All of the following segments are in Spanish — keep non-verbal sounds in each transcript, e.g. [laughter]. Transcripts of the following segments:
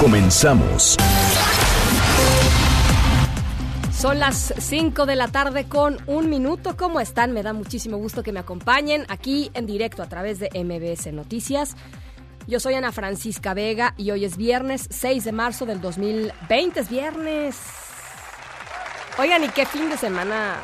Comenzamos. Son las 5 de la tarde con un minuto. ¿Cómo están? Me da muchísimo gusto que me acompañen aquí en directo a través de MBS Noticias. Yo soy Ana Francisca Vega y hoy es viernes 6 de marzo del 2020. Es viernes. Oigan, ¿y qué fin de semana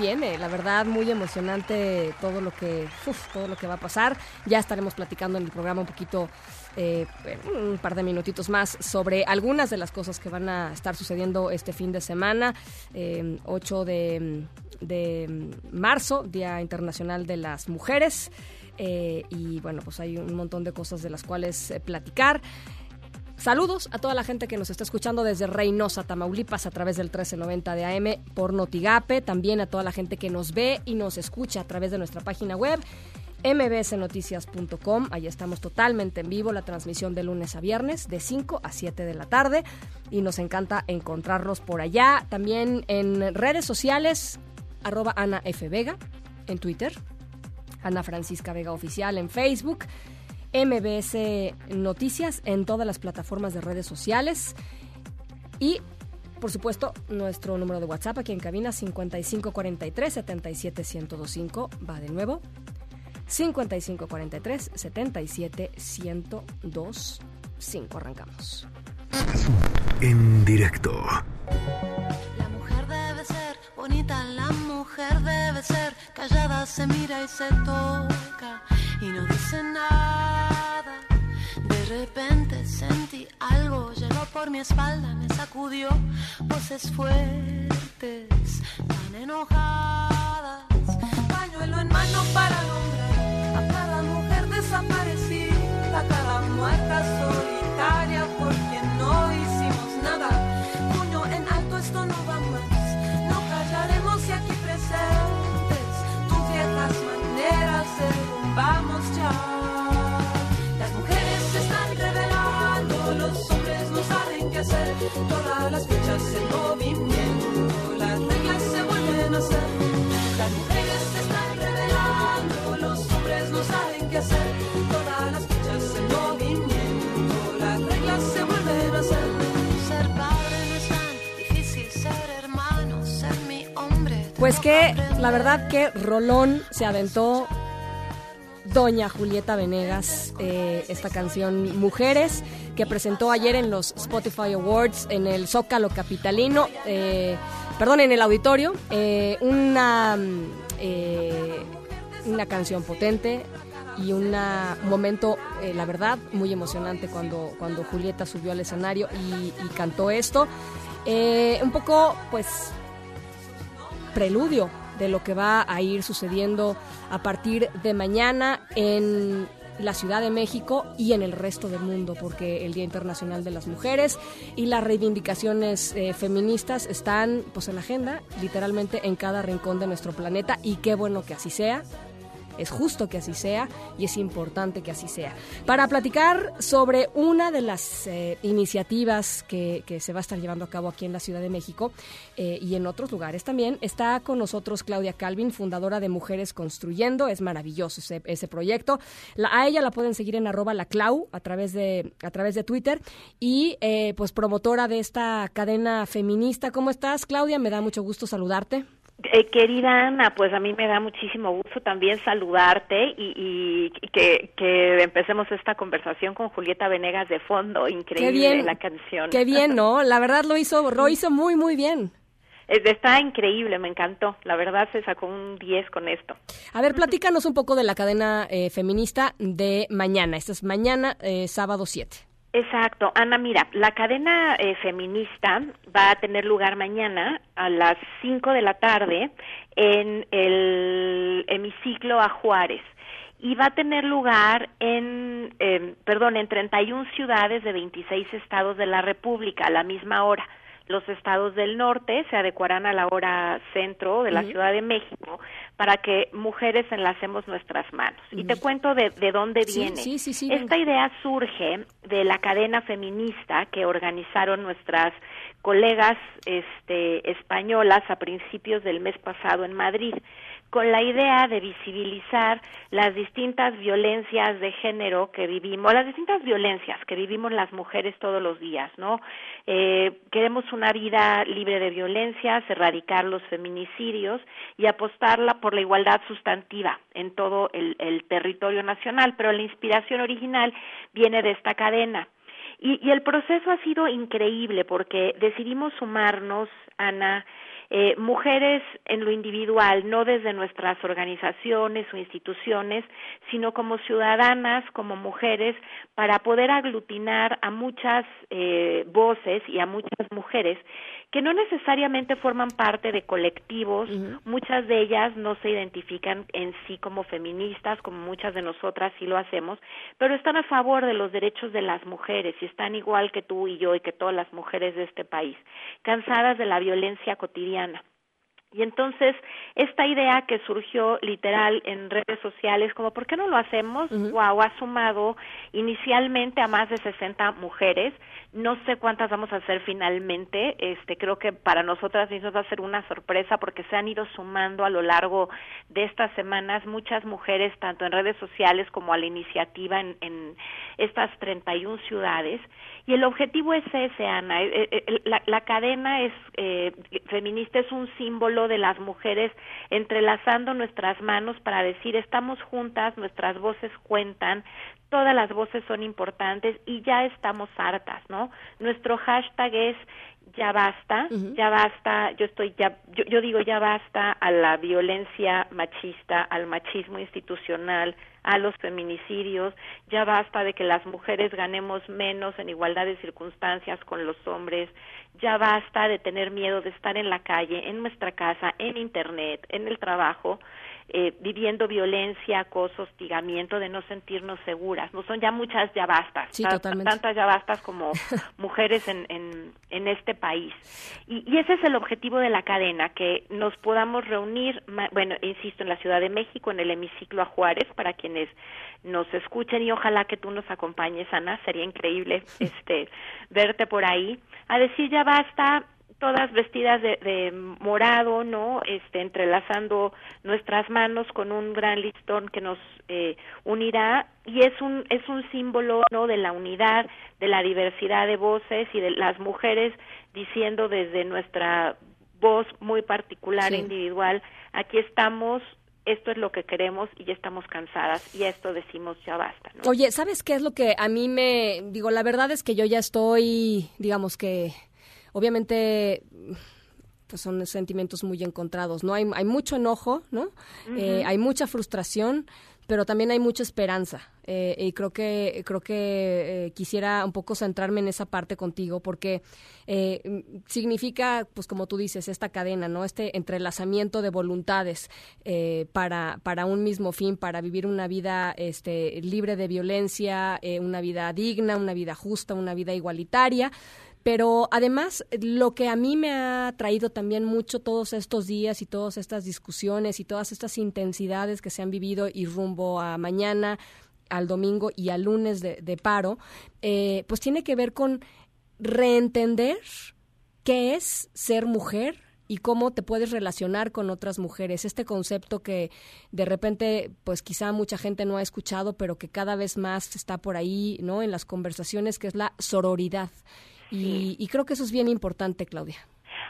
viene? La verdad, muy emocionante todo lo que, todo lo que va a pasar. Ya estaremos platicando en el programa un poquito eh, un par de minutitos más sobre algunas de las cosas que van a estar sucediendo este fin de semana, eh, 8 de, de, marzo, Día Internacional de las Mujeres. Eh, y bueno, pues hay un montón de cosas de las cuales eh, platicar. Saludos a toda la gente que nos está escuchando desde Reynosa, Tamaulipas, a través del 1390 de AM por Notigape. También a toda la gente que nos ve y nos escucha a través de nuestra página web mbsnoticias.com. Ahí estamos totalmente en vivo, la transmisión de lunes a viernes, de 5 a 7 de la tarde. Y nos encanta encontrarlos por allá. También en redes sociales, arroba Ana F. Vega, en Twitter, Ana Francisca Vega Oficial en Facebook, MBS Noticias en todas las plataformas de redes sociales. Y por supuesto, nuestro número de WhatsApp aquí en cabina 5543 77 1025 va de nuevo 5543 77 102 5. Arrancamos. En directo. La mujer debe ser bonita, la mujer debe ser callada, se mira y se toca y no dice nada. De repente sentí algo, llegó por mi espalda, me sacudió voces fuertes, tan enojadas. Pañuelo en mano para nombrar cada mujer desaparecida, cada muerta solitaria porque no hicimos nada. Puño en alto, esto no va más. No callaremos y aquí presentes tus viejas maneras derrumbamos ya. Pues que la verdad que Rolón se aventó Doña Julieta Venegas, eh, esta canción Mujeres, que presentó ayer en los Spotify Awards en el Zócalo Capitalino, eh, perdón, en el auditorio, eh, una, una canción potente y un momento, la verdad, muy emocionante cuando, cuando Julieta subió al escenario y, cantó esto. Un poco, pues, preludio de lo que va a ir sucediendo a partir de mañana en la Ciudad de México y en el resto del mundo, porque el Día Internacional de las Mujeres y las reivindicaciones eh, feministas están pues en la agenda, literalmente en cada rincón de nuestro planeta y qué bueno que así sea. Es justo que así sea y es importante que así sea. Para platicar sobre una de las eh, iniciativas que, se va a estar llevando a cabo aquí en la Ciudad de México eh, y en otros lugares también, está con nosotros Claudia Calvin, fundadora de Mujeres Construyendo. Es maravilloso ese, proyecto. A ella la pueden seguir en arroba la Clau a través de, a través de Twitter y eh, pues promotora de esta cadena feminista. ¿Cómo estás, Claudia? Me da mucho gusto saludarte. Eh, querida Ana, pues a mí me da muchísimo gusto también saludarte y, y que, que, empecemos esta conversación con Julieta Venegas de fondo. Increíble bien, la canción. Qué bien, ¿no? La verdad lo hizo, lo hizo muy, muy bien. Está increíble, me encantó. La verdad se sacó un 10 con esto. A ver, platícanos un poco de la cadena eh, feminista de mañana. Esta es mañana, eh, sábado 7. Exacto. Ana, mira, la cadena eh, feminista va a tener lugar mañana a las 5 de la tarde en el hemiciclo a Juárez. y va a tener lugar en, eh, perdón, en 31 ciudades de 26 estados de la República a la misma hora. Los estados del norte se adecuarán a la hora centro de la Ciudad de México para que mujeres enlacemos nuestras manos. Y te cuento de, de dónde viene. Sí, sí, sí, Esta idea surge de la cadena feminista que organizaron nuestras colegas este, españolas a principios del mes pasado en Madrid con la idea de visibilizar las distintas violencias de género que vivimos, las distintas violencias que vivimos las mujeres todos los días, ¿no? Eh, queremos una vida libre de violencias, erradicar los feminicidios y apostarla por la igualdad sustantiva en todo el, el territorio nacional, pero la inspiración original viene de esta cadena. Y, y el proceso ha sido increíble porque decidimos sumarnos, Ana, eh, mujeres en lo individual, no desde nuestras organizaciones o instituciones, sino como ciudadanas, como mujeres, para poder aglutinar a muchas eh, voces y a muchas mujeres que no necesariamente forman parte de colectivos, muchas de ellas no se identifican en sí como feministas, como muchas de nosotras sí lo hacemos, pero están a favor de los derechos de las mujeres y están igual que tú y yo y que todas las mujeres de este país, cansadas de la violencia cotidiana. Y entonces, esta idea que surgió literal en redes sociales, como ¿por qué no lo hacemos? Wow, ha sumado inicialmente a más de 60 mujeres. No sé cuántas vamos a hacer finalmente. Este, creo que para nosotras mismas va a ser una sorpresa porque se han ido sumando a lo largo de estas semanas muchas mujeres, tanto en redes sociales como a la iniciativa en, en estas 31 ciudades. Y el objetivo es ese, Ana. Eh, eh, la, la cadena es eh, feminista es un símbolo de las mujeres entrelazando nuestras manos para decir estamos juntas, nuestras voces cuentan, todas las voces son importantes y ya estamos hartas, ¿no? Nuestro hashtag es ya basta, ya basta, yo estoy ya, yo, yo digo ya basta a la violencia machista, al machismo institucional, a los feminicidios, ya basta de que las mujeres ganemos menos en igualdad de circunstancias con los hombres, ya basta de tener miedo de estar en la calle, en nuestra casa, en internet, en el trabajo, eh, viviendo violencia, acoso, hostigamiento, de no sentirnos seguras. No son ya muchas ya bastas, Sí, tantas ya bastas como [laughs] mujeres en, en, en este país. Y, y ese es el objetivo de la cadena, que nos podamos reunir, bueno, insisto, en la Ciudad de México, en el hemiciclo a Juárez, para quienes nos escuchen y ojalá que tú nos acompañes, Ana, sería increíble [laughs] este verte por ahí, a decir ya basta, todas vestidas de, de morado, ¿no? Este, entrelazando nuestras manos con un gran listón que nos eh, unirá y es un es un símbolo, ¿no? De la unidad, de la diversidad de voces y de las mujeres diciendo desde nuestra voz muy particular Sí. e individual, aquí estamos, esto es lo que queremos y ya estamos cansadas y a esto decimos ya basta, ¿no? Oye, ¿sabes qué es lo que a mí me... Digo, la verdad es que yo ya estoy, digamos que, obviamente, pues son sentimientos muy encontrados, ¿no? Hay, hay mucho enojo, ¿no? Eh, hay mucha frustración, pero también hay mucha esperanza. Eh, y creo que, creo que eh, quisiera un poco centrarme en esa parte contigo, porque significa, pues como tú dices, esta cadena, ¿no? Este entrelazamiento de voluntades eh, para, para un mismo fin, para vivir una vida este, libre de violencia, una vida digna, una vida justa, una vida igualitaria. Pero además, lo que a mí me ha traído también mucho todos estos días y todas estas discusiones y todas estas intensidades que se han vivido y rumbo a mañana, al domingo y al lunes de, de paro, eh, pues tiene que ver con reentender qué es ser mujer y cómo te puedes relacionar con otras mujeres. Este concepto que de repente, pues quizá mucha gente no ha escuchado, pero que cada vez más está por ahí, ¿no? En las conversaciones, que es la sororidad. Y, y creo que eso es bien importante, Claudia.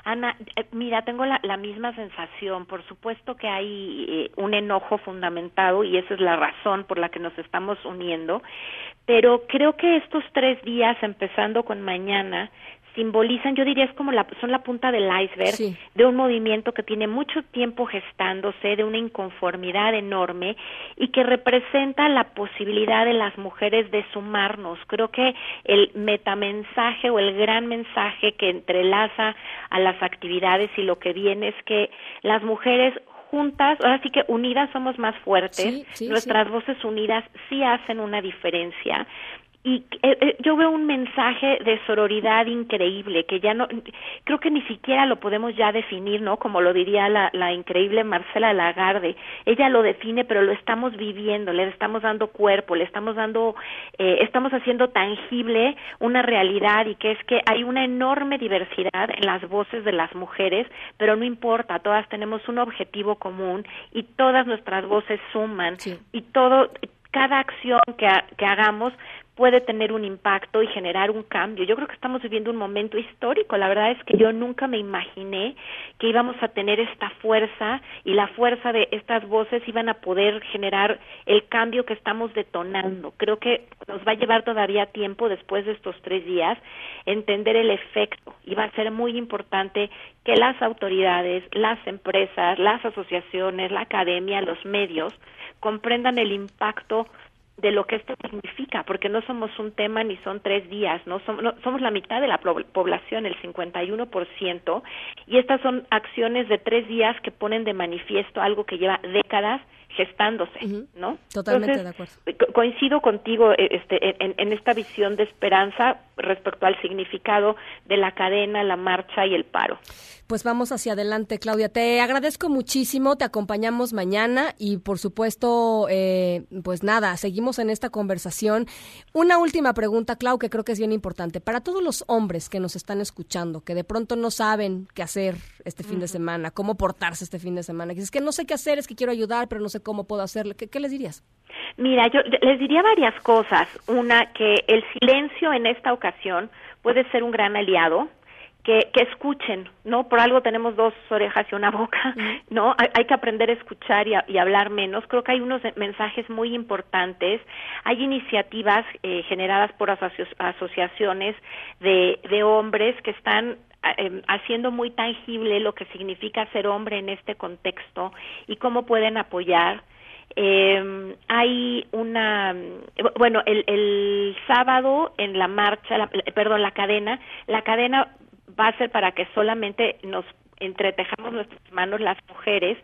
Ana, eh, mira, tengo la, la misma sensación. Por supuesto que hay eh, un enojo fundamentado y esa es la razón por la que nos estamos uniendo. Pero creo que estos tres días, empezando con mañana, simbolizan, yo diría, es como la, son la punta del iceberg Sí. de un movimiento que tiene mucho tiempo gestándose, de una inconformidad enorme y que representa la posibilidad de las mujeres de sumarnos. Creo que el metamensaje o el gran mensaje que entrelaza a las actividades y lo que viene es que las mujeres juntas, ahora sí que unidas somos más fuertes, nuestras voces unidas sí hacen una diferencia y eh, eh, yo veo un mensaje de sororidad increíble que ya no creo que ni siquiera lo podemos ya definir no como lo diría la, la increíble Marcela Lagarde. Ella lo define pero lo estamos viviendo le estamos dando cuerpo le estamos dando eh, estamos haciendo tangible una realidad y que es que hay una enorme diversidad en las voces de las mujeres pero no importa todas tenemos un objetivo común y todas nuestras voces suman y todo cada acción que, que hagamos puede tener un impacto y generar un cambio. Yo creo que estamos viviendo un momento histórico. La verdad es que yo nunca me imaginé que íbamos a tener esta fuerza y la fuerza de estas voces iban a poder generar el cambio que estamos detonando. Creo que nos va a llevar todavía tiempo después de estos tres días entender el efecto y va a ser muy importante que las autoridades, las empresas, las asociaciones, la academia, los medios comprendan el impacto de lo que esto significa, porque no somos un tema ni son tres días, no somos, somos la mitad de la población, el 51%, y estas son acciones de tres días que ponen de manifiesto algo que lleva décadas gestándose, ¿no? Totalmente de acuerdo. Coincido contigo eh, este, en, en, esta visión de esperanza respecto al significado de la cadena, la marcha y el paro. Pues vamos hacia adelante, Claudia. Te agradezco muchísimo, te acompañamos mañana y por supuesto, eh, pues nada, seguimos en esta conversación. Una última pregunta, Clau, que creo que es bien importante. Para todos los hombres que nos están escuchando, que de pronto no saben qué hacer este fin de semana, cómo portarse este fin de semana, que es que no sé qué hacer, es que quiero ayudar, pero no sé cómo puedo hacerlo. ¿Qué, les dirías? Mira, yo les diría varias cosas. Una, que el silencio en esta ocasión puede ser un gran aliado. Que, que, escuchen, ¿no? Por algo tenemos dos orejas y una boca, ¿no? Hay, que aprender a escuchar y, y, hablar menos. Creo que hay unos mensajes muy importantes. Hay iniciativas eh, generadas por asociaciones de, de hombres que están Em, haciendo muy tangible lo que significa ser hombre en este contexto y cómo pueden apoyar. Eh, hay una, bueno, el, el sábado en la marcha, perdón, la cadena, la cadena va a ser para que solamente nos entretejamos nuestras manos las mujeres,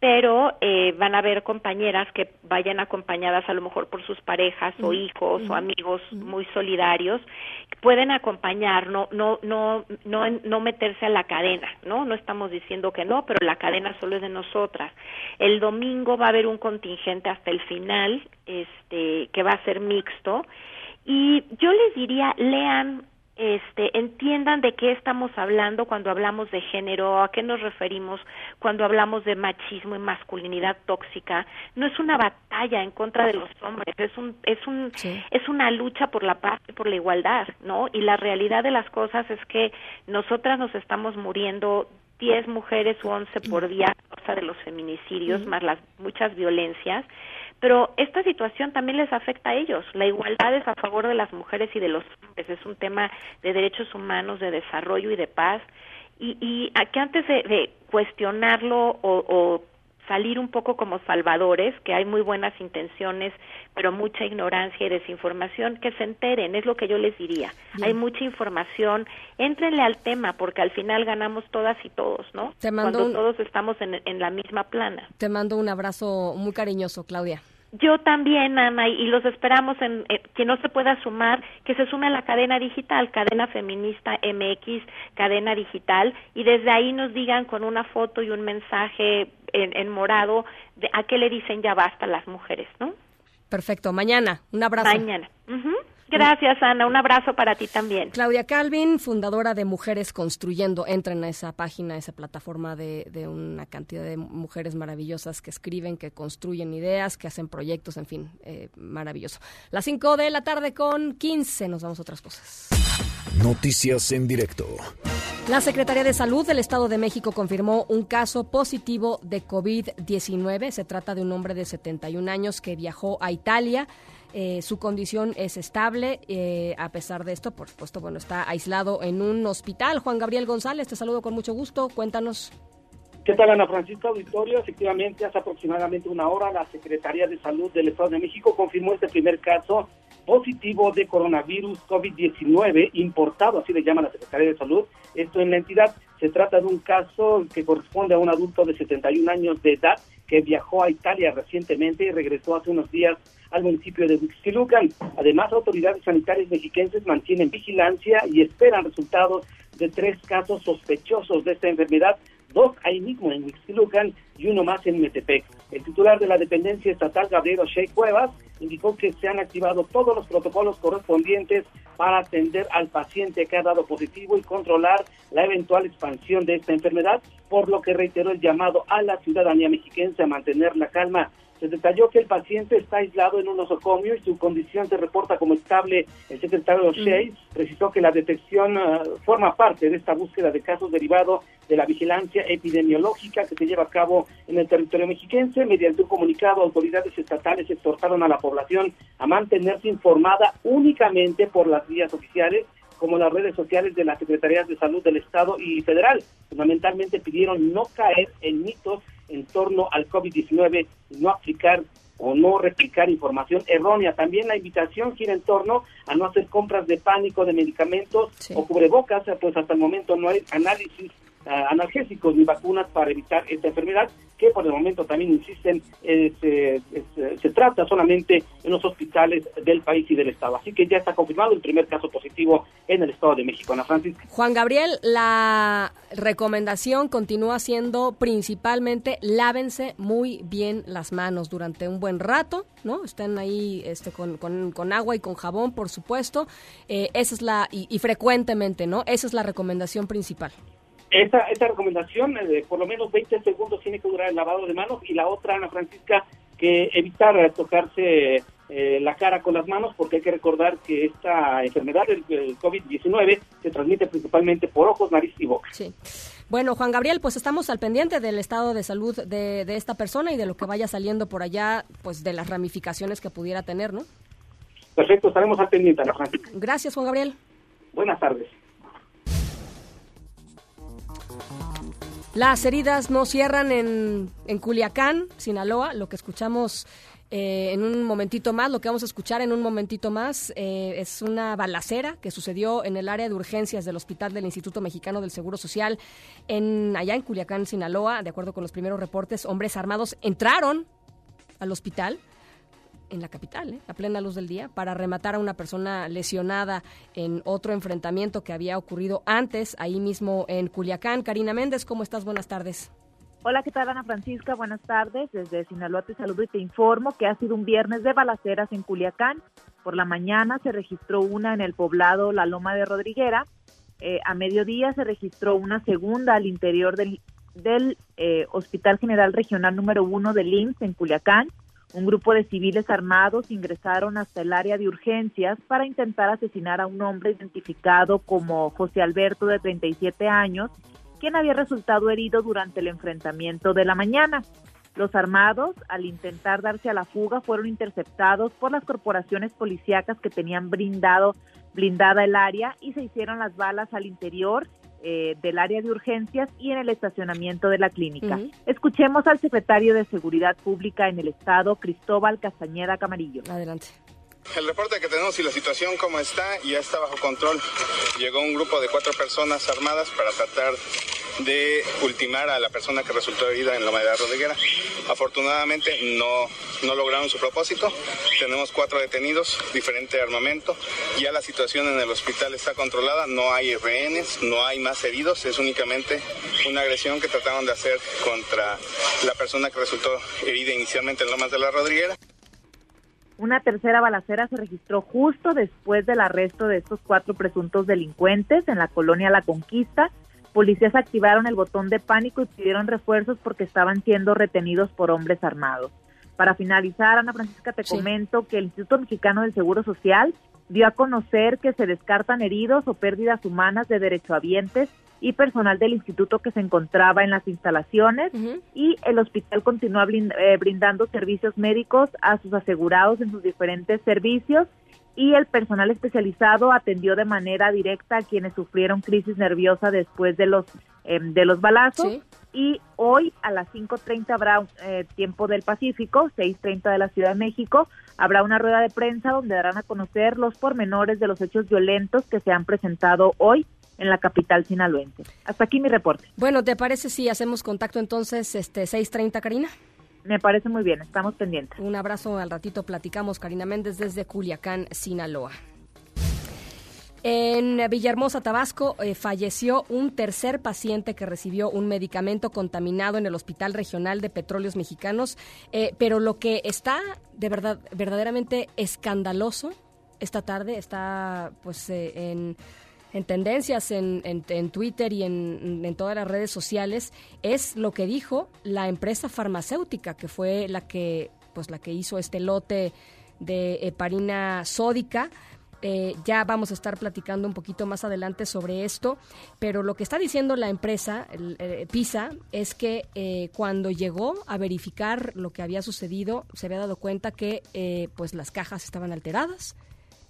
pero eh, van a haber compañeras que vayan acompañadas a lo mejor por sus parejas o hijos o amigos muy solidarios, pueden acompañar, no, no, no, no, no meterse a la cadena, ¿no? No estamos diciendo que no, pero la cadena solo es de nosotras. El domingo va a haber un contingente hasta el final, este, que va a ser mixto, y yo les diría, lean este, entiendan de qué estamos hablando cuando hablamos de género, a qué nos referimos cuando hablamos de machismo y masculinidad tóxica. No es una batalla en contra de los hombres, es un es un es una lucha por la paz y por la igualdad, ¿no? Y la realidad de las cosas es que nosotras nos estamos muriendo 10 mujeres o 11 por día a causa de los feminicidios, más las muchas violencias pero esta situación también les afecta a ellos. La igualdad es a favor de las mujeres y de los hombres, es un tema de derechos humanos, de desarrollo y de paz. Y, y aquí antes de, cuestionarlo o, salir un poco como salvadores, que hay muy buenas intenciones, pero mucha ignorancia y desinformación, que se enteren, es lo que yo les diría. Hay mucha información, éntrenle al tema, porque al final ganamos todas y todos, ¿no? Te mando Cuando todos estamos en, en la misma plana. Te mando un abrazo muy cariñoso, Claudia. Yo también, Ana, y los esperamos en eh, que no se pueda sumar, que se sume a la cadena digital, cadena feminista MX, cadena digital, y desde ahí nos digan con una foto y un mensaje en, morado de a qué le dicen ya basta las mujeres, ¿no? Perfecto, mañana, un abrazo. Mañana. Gracias, Ana. Un abrazo para ti también. Claudia Calvin, fundadora de Mujeres Construyendo. Entren a esa página, a esa plataforma de, una cantidad de mujeres maravillosas que escriben, que construyen ideas, que hacen proyectos, en fin, eh, maravilloso. Las 5 de la tarde con 15. Nos vamos a otras cosas. Noticias en directo. La Secretaría de Salud del Estado de México confirmó un caso positivo de COVID-19. Se trata de un hombre de 71 años que viajó a Italia eh, su condición es estable. Eh, a pesar de esto, por supuesto, bueno, está aislado en un hospital. Juan Gabriel González, te saludo con mucho gusto. Cuéntanos. ¿Qué tal, Ana Francisca Auditorio? Efectivamente, hace aproximadamente una hora la Secretaría de Salud del Estado de México confirmó este primer caso positivo de coronavirus COVID-19 importado, así le llama la Secretaría de Salud. Esto en la entidad se trata de un caso que corresponde a un adulto de 71 años de edad que viajó a Italia recientemente y regresó hace unos días al municipio de Huixquilucan. Además, autoridades sanitarias mexiquenses mantienen vigilancia y esperan resultados de tres casos sospechosos de esta enfermedad, dos ahí mismo en Huixquilucan y uno más en Metepec. El titular de la dependencia estatal, Gabriel O'Shea Cuevas, indicó que se han activado todos los protocolos correspondientes para atender al paciente que ha dado positivo y controlar la eventual expansión de esta enfermedad, por lo que reiteró el llamado a la ciudadanía mexiquense a mantener la calma se detalló que el paciente está aislado en un nosocomio y su condición se reporta como estable. El secretario O'Shea precisó que la detección uh, forma parte de esta búsqueda de casos derivados de la vigilancia epidemiológica que se lleva a cabo en el territorio mexiquense. Mediante un comunicado, autoridades estatales exhortaron a la población a mantenerse informada únicamente por las vías oficiales como las redes sociales de las Secretarías de Salud del Estado y Federal. Fundamentalmente pidieron no caer en mitos en torno al COVID-19 y no aplicar o no replicar información errónea. También la invitación gira en torno a no hacer compras de pánico de medicamentos o cubrebocas, pues hasta el momento no hay análisis analgésicos ni vacunas para evitar esta enfermedad, que por el momento también insisten, eh, se, se, trata solamente en los hospitales del país y del Estado. Así que ya está confirmado el primer caso positivo en el Estado de México. Ana Francisca. Juan Gabriel, la recomendación continúa siendo principalmente lávense muy bien las manos durante un buen rato, ¿no? Estén ahí este, con, agua y con jabón, por supuesto. Eh, esa es la, y, y frecuentemente, ¿no? Esa es la recomendación principal. Esta, esta recomendación, eh, de por lo menos 20 segundos tiene que durar el lavado de manos y la otra, Ana Francisca, que evitar tocarse eh, la cara con las manos porque hay que recordar que esta enfermedad, el, el COVID-19, se transmite principalmente por ojos, nariz y boca. Sí. Bueno, Juan Gabriel, pues estamos al pendiente del estado de salud de, de, esta persona y de lo que vaya saliendo por allá, pues de las ramificaciones que pudiera tener, ¿no? Perfecto, estaremos al pendiente, Ana Francisca. Gracias, Juan Gabriel. Buenas tardes. Las heridas no cierran en, en Culiacán, Sinaloa, lo que escuchamos eh, en un momentito más, lo que vamos a escuchar en un momentito más eh, es una balacera que sucedió en el área de urgencias del Hospital del Instituto Mexicano del Seguro Social en allá en Culiacán, Sinaloa. De acuerdo con los primeros reportes, hombres armados entraron al hospital en la capital, ¿eh? a plena luz del día, para rematar a una persona lesionada en otro enfrentamiento que había ocurrido antes, ahí mismo en Culiacán. Karina Méndez, ¿cómo estás? Buenas tardes. Hola, ¿qué tal Ana Francisca? Buenas tardes. Desde Sinaloa te saludo y te informo que ha sido un viernes de balaceras en Culiacán. Por la mañana se registró una en el poblado La Loma de Rodriguera. Eh, a mediodía se registró una segunda al interior del, del eh, Hospital General Regional número uno del IMSS en Culiacán. Un grupo de civiles armados ingresaron hasta el área de urgencias para intentar asesinar a un hombre identificado como José Alberto de 37 años, quien había resultado herido durante el enfrentamiento de la mañana. Los armados, al intentar darse a la fuga, fueron interceptados por las corporaciones policíacas que tenían brindado, blindada el área y se hicieron las balas al interior eh, del área de urgencias y en el estacionamiento de la clínica. Uh -huh. Escuchemos al secretario de Seguridad Pública en el Estado, Cristóbal Castañeda Camarillo. Adelante. El reporte que tenemos y la situación como está ya está bajo control. Llegó un grupo de cuatro personas armadas para tratar de ultimar a la persona que resultó herida en la Madera Rodriguera. Afortunadamente no, no lograron su propósito. Tenemos cuatro detenidos, diferente armamento. Ya la situación en el hospital está controlada, no hay rehenes, no hay más heridos, es únicamente una agresión que trataron de hacer contra la persona que resultó herida inicialmente en Lomas de la Rodriguera. Una tercera balacera se registró justo después del arresto de estos cuatro presuntos delincuentes en la colonia La Conquista. Policías activaron el botón de pánico y pidieron refuerzos porque estaban siendo retenidos por hombres armados. Para finalizar, Ana Francisca, te sí. comento que el Instituto Mexicano del Seguro Social dio a conocer que se descartan heridos o pérdidas humanas de derechohabientes y personal del instituto que se encontraba en las instalaciones uh -huh. y el hospital continúa eh, brindando servicios médicos a sus asegurados en sus diferentes servicios y el personal especializado atendió de manera directa a quienes sufrieron crisis nerviosa después de los eh, de los balazos. Sí. y hoy a las 5.30 habrá eh, tiempo del Pacífico, 6.30 de la Ciudad de México, habrá una rueda de prensa donde darán a conocer los pormenores de los hechos violentos que se han presentado hoy en la capital sinaloense. Hasta aquí mi reporte. Bueno, ¿te parece si hacemos contacto entonces este 6.30, Karina? Me parece muy bien, estamos pendientes. Un abrazo, al ratito platicamos, Karina Méndez desde Culiacán, Sinaloa. En Villahermosa, Tabasco, eh, falleció un tercer paciente que recibió un medicamento contaminado en el Hospital Regional de Petróleos Mexicanos. Eh, pero lo que está de verdad verdaderamente escandaloso esta tarde está pues eh, en en tendencias en, Twitter y en, todas las redes sociales es lo que dijo la empresa farmacéutica que fue la que pues la que hizo este lote de heparina sódica. Eh, ya vamos a estar platicando un poquito más adelante sobre esto, pero lo que está diciendo la empresa, el, PISA, es que eh, cuando llegó a verificar lo que había sucedido, se había dado cuenta que eh, pues las cajas estaban alteradas,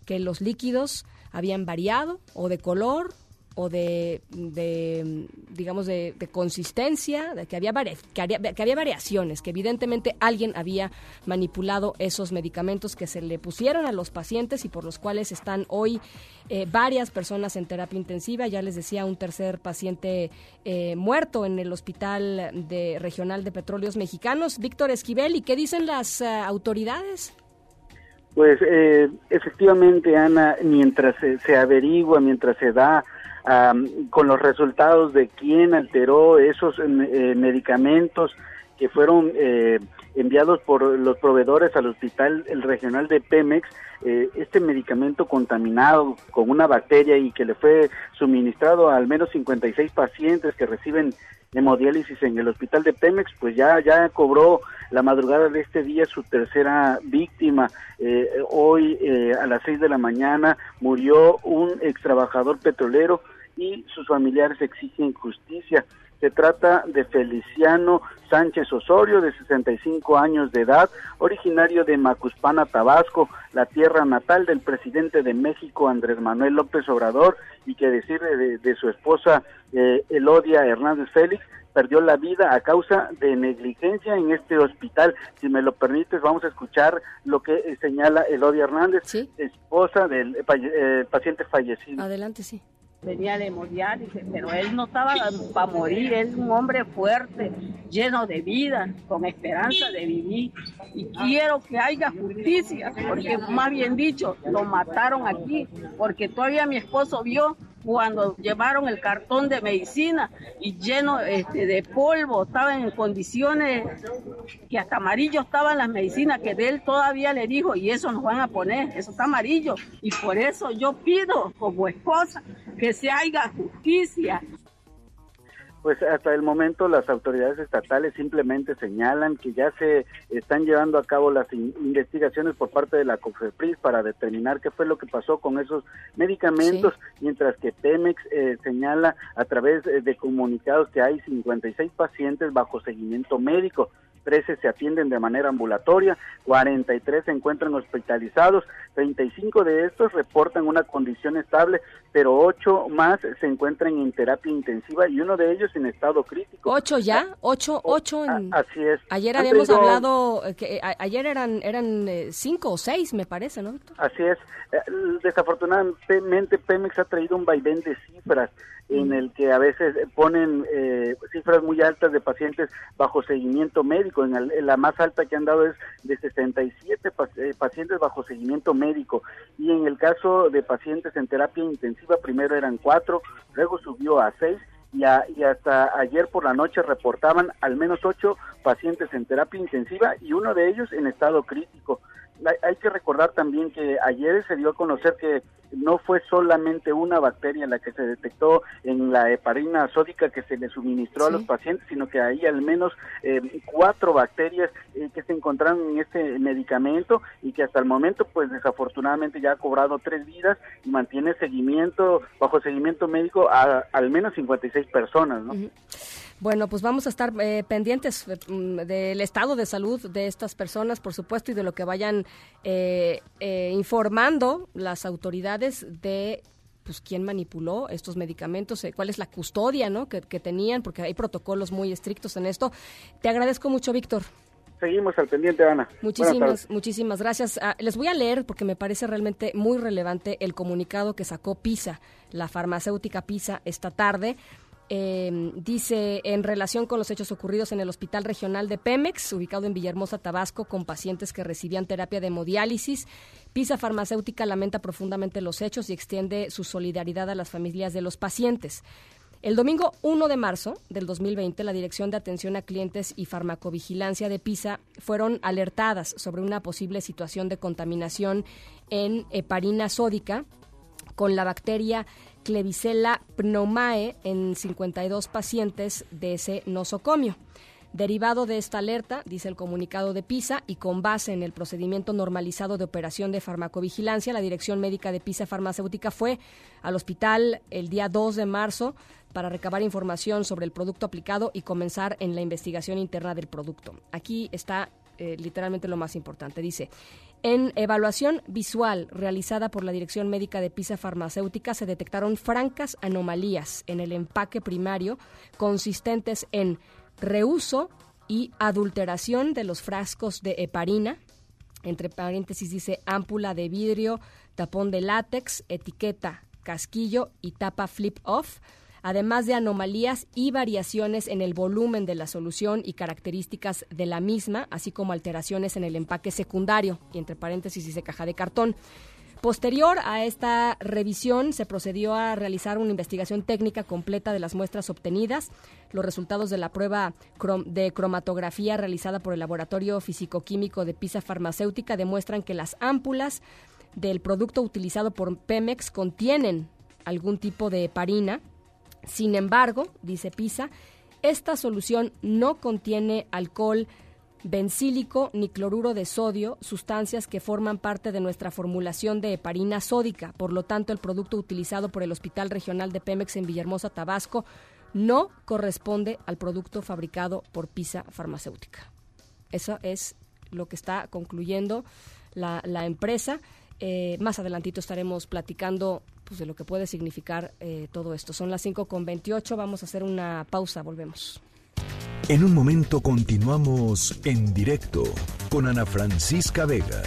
que los líquidos habían variado o de color o de, digamos, de, consistencia, de que había, que, había, variaciones, que evidentemente alguien había manipulado esos medicamentos que se le pusieron a los pacientes y por los cuales están hoy eh, varias personas en terapia intensiva. Ya les decía, un tercer paciente eh, muerto en el Hospital de, Regional de Petróleos Mexicanos. Víctor Esquivel, ¿y qué dicen las eh, autoridades? Pues efectivamente, Ana, mientras se averigua, mientras se da con los resultados de quién alteró esos eh, medicamentos que fueron eh, enviados por los proveedores al hospital regional de Pemex, eh, este medicamento contaminado con una bacteria y que le fue suministrado a al menos 56 pacientes que reciben hemodiálisis en el hospital de Pemex, pues ya ya cobró la madrugada de este día su tercera víctima. hoy a las 6 de la mañana murió un ex trabajador petrolero y sus familiares exigen justicia. Se trata de Feliciano Sánchez Osorio, de 65 años de edad, originario de Macuspana, Tabasco, la tierra natal del presidente de México, Andrés Manuel López Obrador, y que decir de, su esposa eh, Elodia Hernández Félix, perdió la vida a causa de negligencia en este hospital. Si me lo permites, vamos a escuchar lo que eh, señala Elodia Hernández, esposa del eh, paciente fallecido. Adelante, sí venía de dice, pero él no estaba para morir, es un hombre fuerte, lleno de vida, con esperanza de vivir. Y quiero que haya justicia, porque más bien dicho, lo mataron aquí, porque todavía mi esposo vio cuando llevaron el cartón de medicina y lleno este, de polvo, estaban en condiciones que hasta amarillo estaban las medicinas que de él todavía le dijo y eso nos van a poner, eso está amarillo y por eso yo pido como esposa que se haga justicia pues hasta el momento las autoridades estatales simplemente señalan que ya se están llevando a cabo las investigaciones por parte de la COFEPRIS para determinar qué fue lo que pasó con esos medicamentos, mientras que Pemex eh, señala a través de comunicados que hay 56 pacientes bajo seguimiento médico. 13 se atienden de manera ambulatoria, 43 se encuentran hospitalizados, 35 de estos reportan una condición estable, pero 8 más se encuentran en terapia intensiva y uno de ellos en estado crítico. ¿Ocho ya? ¿Ocho? ocho en... Así es. Ayer habíamos hablado, eh, que eh, ayer eran, eran eh, cinco o seis, me parece, ¿no? Así es. Desafortunadamente Pemex ha traído un vaivén de cifras en el que a veces ponen eh, cifras muy altas de pacientes bajo seguimiento médico. En, la más alta que han dado es de 67 eh, pacientes bajo seguimiento médico. Y en el caso de pacientes en terapia intensiva, primero eran cuatro, luego subió a seis y, y, hasta ayer por la noche reportaban al menos ocho pacientes en terapia intensiva y uno de ellos en estado crítico hay que recordar también que ayer se dio a conocer que no fue solamente una bacteria la que se detectó en la heparina sódica que se le suministró a los pacientes, sino que hay al menos eh, cuatro bacterias eh, que se encontraron en este medicamento y que hasta el momento, pues desafortunadamente ya ha cobrado tres vidas y mantiene seguimiento, bajo seguimiento médico a al menos 56 personas, ¿no? Bueno, pues vamos a estar eh, pendientes mm, del estado de salud de estas personas, por supuesto, y de lo que vayan eh, eh, informando las autoridades de pues quién manipuló estos medicamentos, eh, cuál es la custodia ¿no? que, que tenían, porque hay protocolos muy estrictos en esto. Te agradezco mucho, Víctor. Seguimos al pendiente, Ana. Muchísimas, muchísimas gracias. Ah, les voy a leer porque me parece realmente muy relevante el comunicado que sacó PISA, la farmacéutica PISA, esta tarde. Eh, dice, en relación con los hechos ocurridos en el Hospital Regional de Pemex, ubicado en Villahermosa, Tabasco, con pacientes que recibían terapia de hemodiálisis, PISA Farmacéutica lamenta profundamente los hechos y extiende su solidaridad a las familias de los pacientes. El domingo 1 de marzo del 2020, la Dirección de Atención a Clientes y Farmacovigilancia de PISA fueron alertadas sobre una posible situación de contaminación en heparina sódica con la bacteria Klebsiella pneumae en 52 pacientes de ese nosocomio. Derivado de esta alerta, dice el comunicado de PISA, y con base en el procedimiento normalizado de operación de farmacovigilancia, la Dirección Médica de PISA Farmacéutica fue al hospital el día 2 de marzo para recabar información sobre el producto aplicado y comenzar en la investigación interna del producto. Aquí está eh, literalmente lo más importante. Dice, en evaluación visual realizada por la Dirección Médica de PISA Farmacéutica se detectaron francas anomalías en el empaque primario consistentes en reuso y adulteración de los frascos de heparina, entre paréntesis dice ámpula de vidrio, tapón de látex, etiqueta, casquillo y tapa flip-off, además de anomalías y variaciones en el volumen de la solución y características de la misma, así como alteraciones en el empaque secundario, y entre paréntesis dice caja de cartón. Posterior a esta revisión, se procedió a realizar una investigación técnica completa de las muestras obtenidas. Los resultados de la prueba de cromatografía realizada por el Laboratorio Físico-Químico de PISA Farmacéutica demuestran que las ámpulas del producto utilizado por Pemex contienen algún tipo de heparina. Sin embargo, dice PISA, esta solución no contiene alcohol bencílico ni cloruro de sodio, sustancias que forman parte de nuestra formulación de heparina sódica. Por lo tanto, el producto utilizado por el Hospital Regional de Pemex en Villahermosa, Tabasco, no corresponde al producto fabricado por PISA Farmacéutica. Eso es lo que está concluyendo la, empresa. Eh, más adelantito estaremos platicando pues, de lo que puede significar eh, todo esto. Son las 5.28, vamos a hacer una pausa, volvemos. En un momento continuamos en directo con Ana Francisca Vega.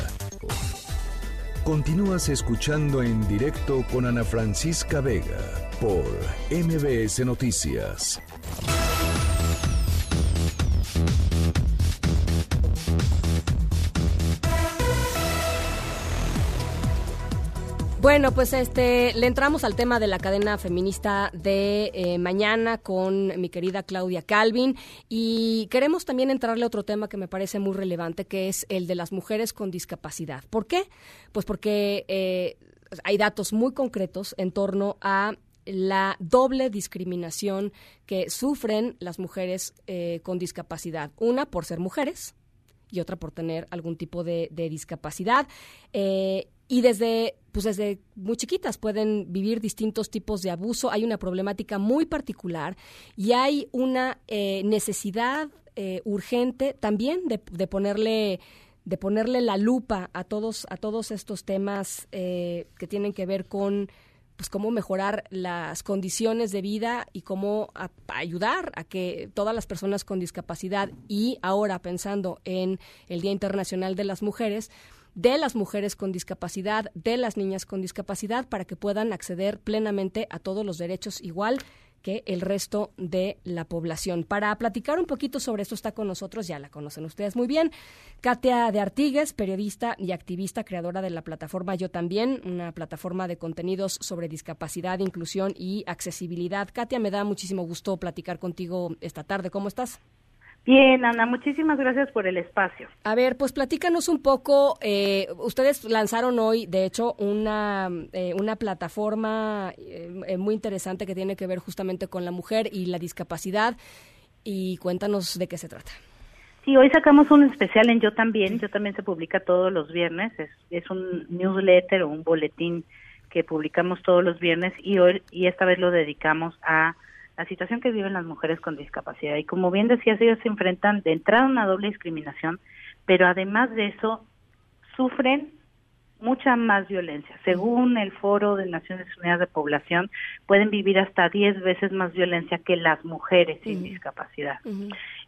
Continúas escuchando en directo con Ana Francisca Vega por MBS Noticias. Bueno, pues este le entramos al tema de la cadena feminista de eh, mañana con mi querida Claudia Calvin y queremos también entrarle a otro tema que me parece muy relevante, que es el de las mujeres con discapacidad. ¿Por qué? Pues porque eh, hay datos muy concretos en torno a la doble discriminación que sufren las mujeres eh, con discapacidad. Una por ser mujeres y otra por tener algún tipo de, discapacidad. Y desde, pues desde muy chiquitas pueden vivir distintos tipos de abuso. Hay una problemática muy particular y hay una eh, necesidad eh, urgente también de, ponerle de ponerle la lupa a todos a todos estos temas eh, que tienen que ver con pues cómo mejorar las condiciones de vida y cómo ayudar a que todas las personas con discapacidad y ahora pensando en el Día Internacional de las Mujeres de las mujeres con discapacidad, de las niñas con discapacidad, para que puedan acceder plenamente a todos los derechos igual que el resto de la población. Para platicar un poquito sobre esto está con nosotros, ya la conocen ustedes muy bien, Katia de Artigues, periodista y activista, creadora de la plataforma Yo también, una plataforma de contenidos sobre discapacidad, inclusión y accesibilidad. Katia, me da muchísimo gusto platicar contigo esta tarde. ¿Cómo estás? Bien, Ana, muchísimas gracias por el espacio. A ver, pues platícanos un poco. Eh, ustedes lanzaron hoy, de hecho, una, eh, una plataforma eh, muy interesante que tiene que ver justamente con la mujer y la discapacidad. Y cuéntanos de qué se trata. Sí, hoy sacamos un especial en Yo también. Yo también se publica todos los viernes. Es, es un newsletter o un boletín que publicamos todos los viernes y hoy y esta vez lo dedicamos a la situación que viven las mujeres con discapacidad. Y como bien decías, ellas se enfrentan de entrada a una doble discriminación, pero además de eso, sufren mucha más violencia. Según el Foro de Naciones Unidas de Población, pueden vivir hasta 10 veces más violencia que las mujeres sin discapacidad.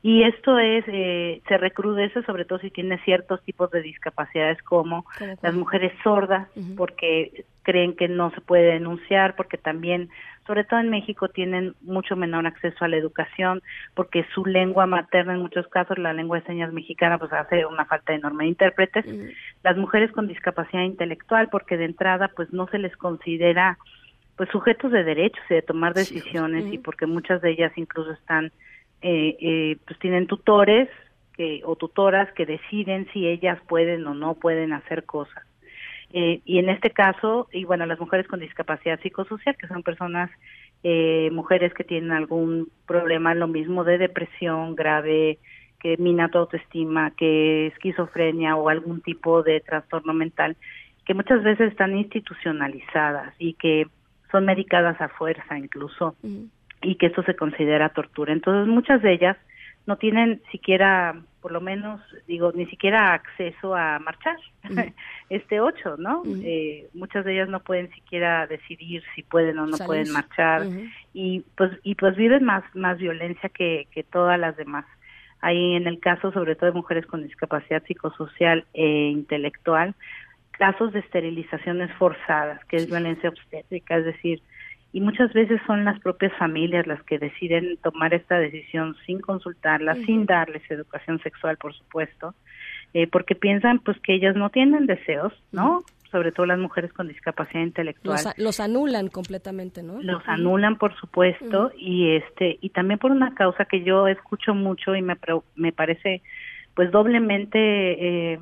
Y esto es, eh, se recrudece sobre todo si tiene ciertos tipos de discapacidades como las mujeres sordas, porque creen que no se puede denunciar, porque también, sobre todo en México, tienen mucho menor acceso a la educación, porque su lengua materna, en muchos casos, la lengua de señas mexicana, pues hace una falta enorme de intérpretes. Las mujeres con discapacidad intelectual, porque de entrada, pues no se les considera pues sujetos de derechos y de tomar decisiones y porque muchas de ellas incluso están eh, eh, pues tienen tutores que, o tutoras que deciden si ellas pueden o no pueden hacer cosas. Eh, y en este caso, y bueno, las mujeres con discapacidad psicosocial, que son personas, eh, mujeres que tienen algún problema, lo mismo de depresión grave, que mina tu autoestima, que esquizofrenia o algún tipo de trastorno mental, que muchas veces están institucionalizadas y que son medicadas a fuerza incluso y que eso se considera tortura. Entonces muchas de ellas no tienen siquiera, por lo menos, digo, ni siquiera acceso a marchar. [laughs] Este 8, ¿no? eh, muchas de ellas no pueden siquiera decidir si pueden o no pueden marchar. Y pues y pues viven más más violencia que, que todas las demás. Ahí en el caso sobre todo de mujeres con discapacidad psicosocial e intelectual, casos de esterilizaciones forzadas, que es violencia obstétrica, es decir, y muchas veces son las propias familias las que deciden tomar esta decisión sin consultarla, sin darles educación sexual, por supuesto, eh, porque piensan pues que ellas no tienen deseos, ¿no? Sobre todo las mujeres con discapacidad intelectual. Los, anulan completamente, ¿no? Los anulan, por supuesto, y este y también por una causa que yo escucho mucho y me me parece pues doblemente eh,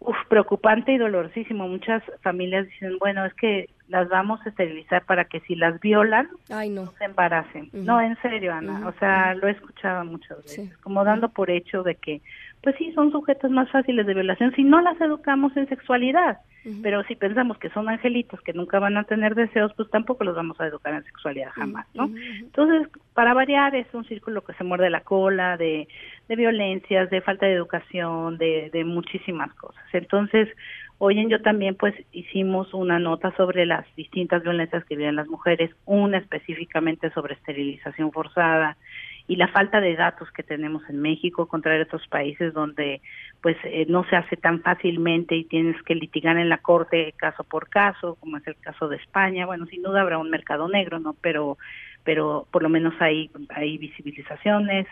uf, preocupante y dolorosísimo. Muchas familias dicen, bueno, es que las vamos a esterilizar para que si las violan, no. se embaracen. No, en serio, Ana. O sea, lo he escuchado muchas veces, como dando por hecho de que, pues sí, son sujetos más fáciles de violación si no las educamos en sexualidad. Pero si pensamos que son angelitos que nunca van a tener deseos, pues tampoco los vamos a educar en sexualidad jamás, ¿no? Entonces, para variar, es un círculo que se muerde la cola de, de violencias, de falta de educación, de, de muchísimas cosas. Entonces, hoy en Yo también pues hicimos una nota sobre las distintas violencias que viven las mujeres, una específicamente sobre esterilización forzada, y la falta de datos que tenemos en México contra otros países donde pues eh, no se hace tan fácilmente y tienes que litigar en la corte caso por caso como es el caso de España bueno sin duda habrá un mercado negro no pero pero por lo menos hay hay visibilizaciones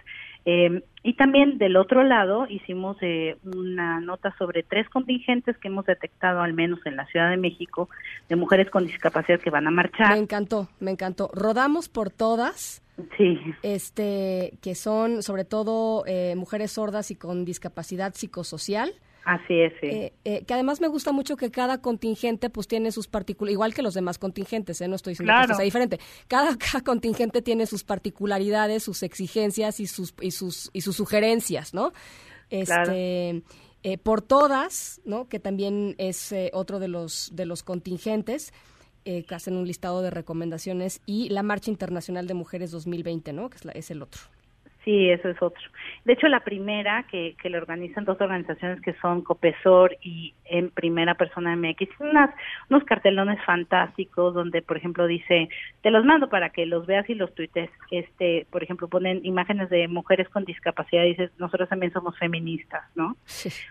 eh, y también del otro lado hicimos eh, una nota sobre tres contingentes que hemos detectado al menos en la Ciudad de México de mujeres con discapacidad que van a marchar. Me encantó, me encantó. Rodamos por todas. Sí. Este, que son sobre todo eh, mujeres sordas y con discapacidad psicosocial. Así es, sí. Eh, eh, que además me gusta mucho que cada contingente pues tiene sus particularidades, igual que los demás contingentes, ¿eh? no estoy diciendo que sea diferente. Cada, cada, contingente tiene sus particularidades, sus exigencias y sus, y sus, y sus sugerencias, ¿no? Este, por todas, ¿no? Que también es otro de los, de los contingentes. Que hacen un listado de recomendaciones y la Marcha Internacional de Mujeres 2020, ¿no? Que es, la, es el otro. Sí, eso es otro. De hecho, la primera que, que le organizan dos organizaciones que son Copesor y En Primera Persona MX, unas, unos cartelones fantásticos donde, por ejemplo, dice, te los mando para que los veas y los tuites. Este, por ejemplo, ponen imágenes de mujeres con discapacidad y dices, nosotros también somos feministas, ¿no?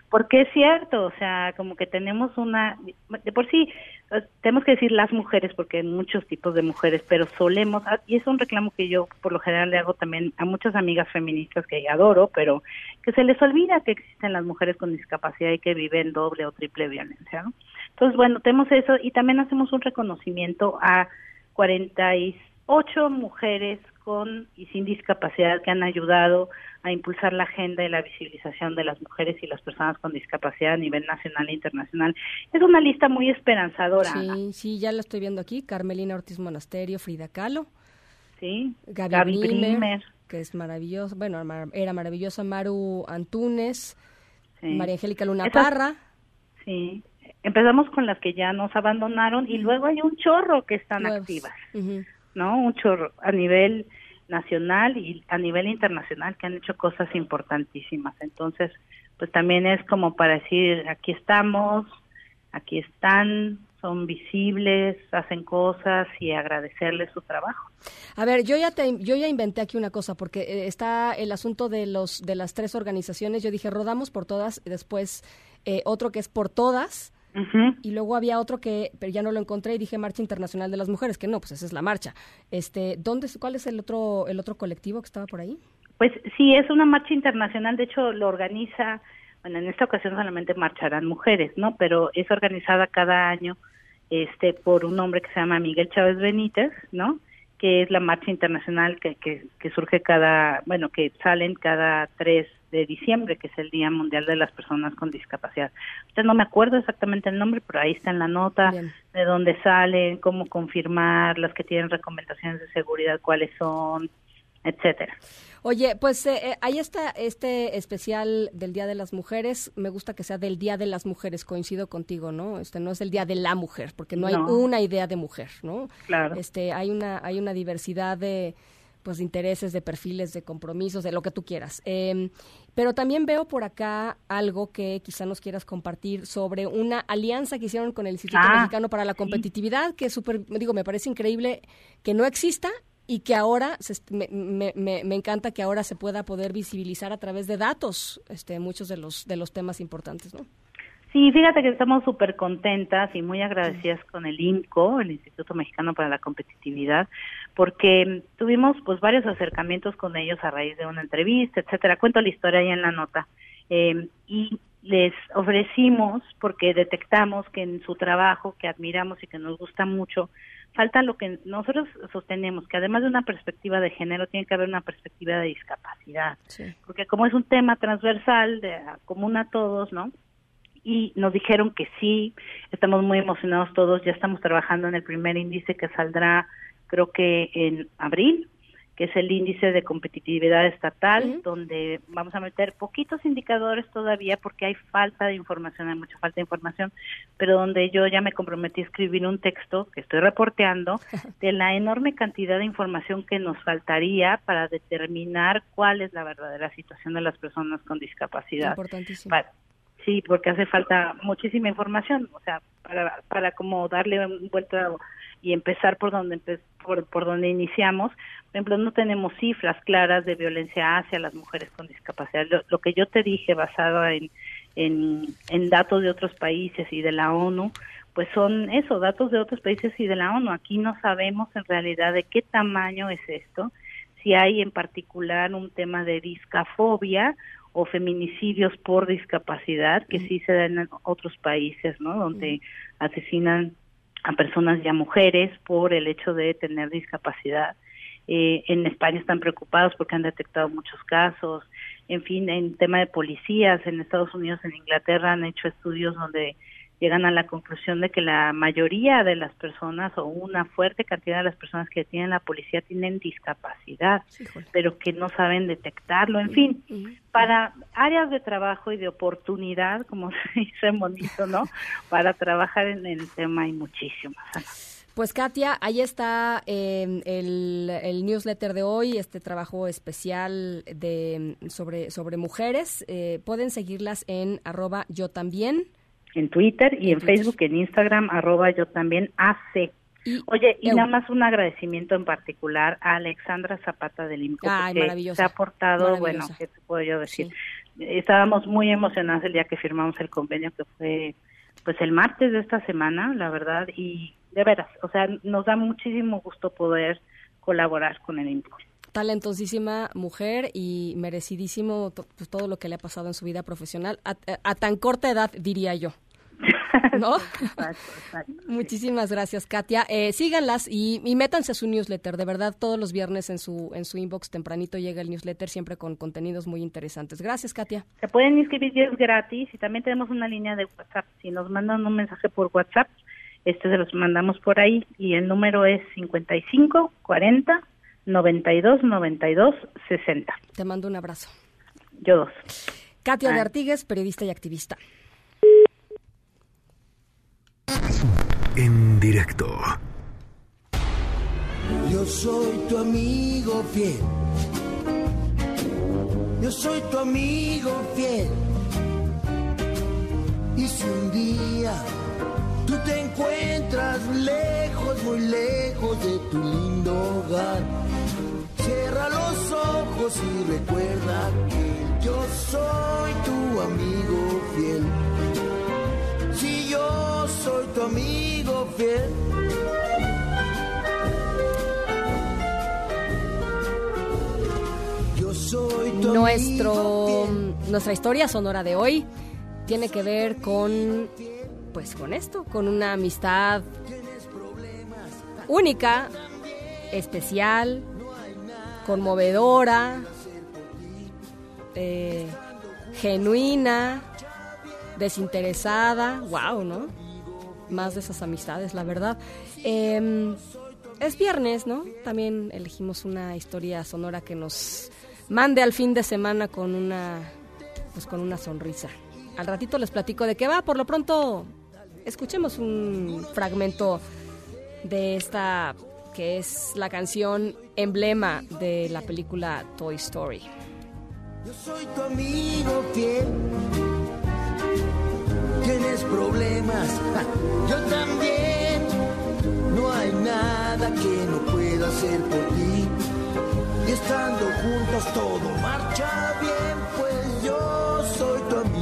Porque es cierto, o sea, como que tenemos una, de por sí, tenemos que decir las mujeres porque hay muchos tipos de mujeres, pero solemos, ah, y es un reclamo que yo por lo general le hago también a muchas amigas feministas que adoro, pero que se les olvida que existen las mujeres con discapacidad y que viven doble o triple violencia. ¿no? Entonces, bueno, tenemos eso y también hacemos un reconocimiento a 48 mujeres con y sin discapacidad que han ayudado a impulsar la agenda y la visibilización de las mujeres y las personas con discapacidad a nivel nacional e internacional. Es una lista muy esperanzadora. Sí, sí, ya la estoy viendo aquí. Carmelina Ortiz Monasterio, Frida Kahlo. Sí, Gaby, Brimer, que es maravillosa. Bueno, era maravillosa. Maru Antunes, María Angélica Luna Parra. Sí, empezamos con las que ya nos abandonaron y luego hay un chorro que están activas. ¿no? Un chorro a nivel nacional y a nivel internacional que han hecho cosas importantísimas. Entonces, pues también es como para decir, aquí estamos, aquí están, son visibles, hacen cosas y agradecerles su trabajo. A ver, yo ya te, yo ya inventé aquí una cosa porque eh, está el asunto de los de las tres organizaciones. Yo dije rodamos por todas, después eh, otro que es por todas. Y luego había otro que, pero ya no lo encontré y dije Marcha Internacional de las Mujeres, que no, pues esa es la marcha. Este, ¿dónde, cuál es el otro, el otro colectivo que estaba por ahí? Pues sí, es una marcha internacional, de hecho lo organiza, bueno, en esta ocasión solamente marcharán mujeres, ¿no? Pero es organizada cada año este por un hombre que se llama Miguel Chávez Benítez, ¿no? Que es la marcha internacional que, que, que surge cada, bueno, que salen cada 3 de diciembre, que es el Día Mundial de las Personas con Discapacidad. Usted no me acuerdo exactamente el nombre, pero ahí está en la nota de dónde salen, cómo confirmar, las que tienen recomendaciones de seguridad, cuáles son, etcétera. Oye, pues eh, eh, ahí está este especial del Día de las Mujeres. Me gusta que sea del Día de las Mujeres. Coincido contigo, ¿no? Este no es el Día de la Mujer, porque no, hay una idea de mujer, ¿no? Claro. Este hay una hay una diversidad de pues de intereses, de perfiles, de compromisos, de lo que tú quieras. Em, pero también veo por acá algo que quizá nos quieras compartir sobre una alianza que hicieron con el Instituto Ah, Mexicano para la Competitividad, que es súper, digo, me parece increíble que no exista y que ahora se me, me- me- encanta que ahora se pueda poder visibilizar a través de datos este, muchos de los de los temas importantes, ¿no? Sí, fíjate que estamos súper contentas y muy agradecidas con el INCO, el Instituto Mexicano para la Competitividad, porque tuvimos pues varios acercamientos con ellos a raíz de una entrevista, etcétera. Cuento la historia ahí en la nota. Eh, y les ofrecimos, porque detectamos que en su trabajo, que admiramos y que nos gusta mucho, falta lo que nosotros sostenemos, que además de una perspectiva de género, tiene que haber una perspectiva de discapacidad. Porque como es un tema transversal, de, común a todos, ¿no? y nos dijeron que sí, estamos muy emocionados todos, ya estamos trabajando en el primer índice que saldrá creo que en abril, que es el índice de competitividad estatal, donde vamos a meter poquitos indicadores todavía porque hay falta de información, hay mucha falta de información, pero donde yo ya me comprometí a escribir un texto que estoy reporteando [laughs] de la enorme cantidad de información que nos faltaría para determinar cuál es la verdadera situación de las personas con discapacidad. Importantísimo. Sí, porque hace falta muchísima información, o sea, para, para como darle un vuelta y empezar por donde empe- por, por donde iniciamos. Por ejemplo, no tenemos cifras claras de violencia hacia las mujeres con discapacidad. Lo, lo que yo te dije basado en, en, en datos de otros países y de la ONU, pues son eso, datos de otros países y de la ONU. Aquí no sabemos en realidad de qué tamaño es esto, si hay en particular un tema de discafobia o feminicidios por discapacidad, que sí se dan en otros países, ¿no? Donde asesinan a personas ya mujeres por el hecho de tener discapacidad. Eh, en España están preocupados porque han detectado muchos casos. En fin, en tema de policías, en Estados Unidos, en Inglaterra han hecho estudios donde llegan a la conclusión de que la mayoría de las personas o una fuerte cantidad de las personas que tienen la policía tienen discapacidad, pero que no saben detectarlo. En fin, para áreas de trabajo y de oportunidad, como [laughs] se dice bonito, ¿no? [laughs] Para trabajar en el tema hay muchísimas. Pues Katia, ahí está eh, el, el newsletter de hoy, este trabajo especial de sobre sobre mujeres. Eh, pueden seguirlas en arroba yo también. En Twitter y en, Facebook, en Instagram, arroba yo también AC. Oye, y nada más un agradecimiento en particular a Alexandra Zapata del IMCO, Ay, porque se ha portado, bueno. ¿qué te puedo yo decir? Estábamos muy emocionados el día que firmamos el convenio, que fue pues el martes de esta semana, la verdad, y de veras, o sea, nos da muchísimo gusto poder colaborar con el IMCO. Talentosísima mujer y merecidísimo to- pues, todo lo que le ha pasado en su vida profesional a, a tan corta edad, diría yo. [laughs] ¿No? Muchísimas gracias, Katia. Eh, síganlas y, y métanse a su newsletter. De verdad, todos los viernes en su, en su inbox tempranito llega el newsletter, siempre con contenidos muy interesantes. Gracias, Katia. Se pueden inscribir y es gratis y también tenemos una línea de WhatsApp. Si nos mandan un mensaje por WhatsApp, este se los mandamos por ahí y el número es 55 40 92 92 60. Te mando un abrazo. Yo dos. Katia Ah. de Artigues, periodista y activista. En directo. Yo soy tu amigo fiel. Yo soy tu amigo fiel. Y si un día Tú te encuentras lejos, muy lejos de tu lindo hogar. Cierra los ojos y recuerda que yo soy tu amigo fiel. Si yo soy tu amigo fiel. Yo soy tu Nuestro, nuestra historia sonora de hoy tiene que ver con, pues con esto, con una amistad única, especial, conmovedora, eh, genuina, desinteresada, wow, ¿no? Más de esas amistades, la verdad. Em, es viernes, ¿no? También elegimos una historia sonora que nos mande al fin de semana con una, pues con una sonrisa. Al ratito les platico de qué va. Por lo pronto, escuchemos un fragmento de esta que es la canción emblema de la película Toy Story. Yo soy tu amigo fiel. Tienes problemas, ja, yo también. No hay nada que no pueda hacer por ti. Y estando juntos todo marcha bien, pues yo soy tu amigo.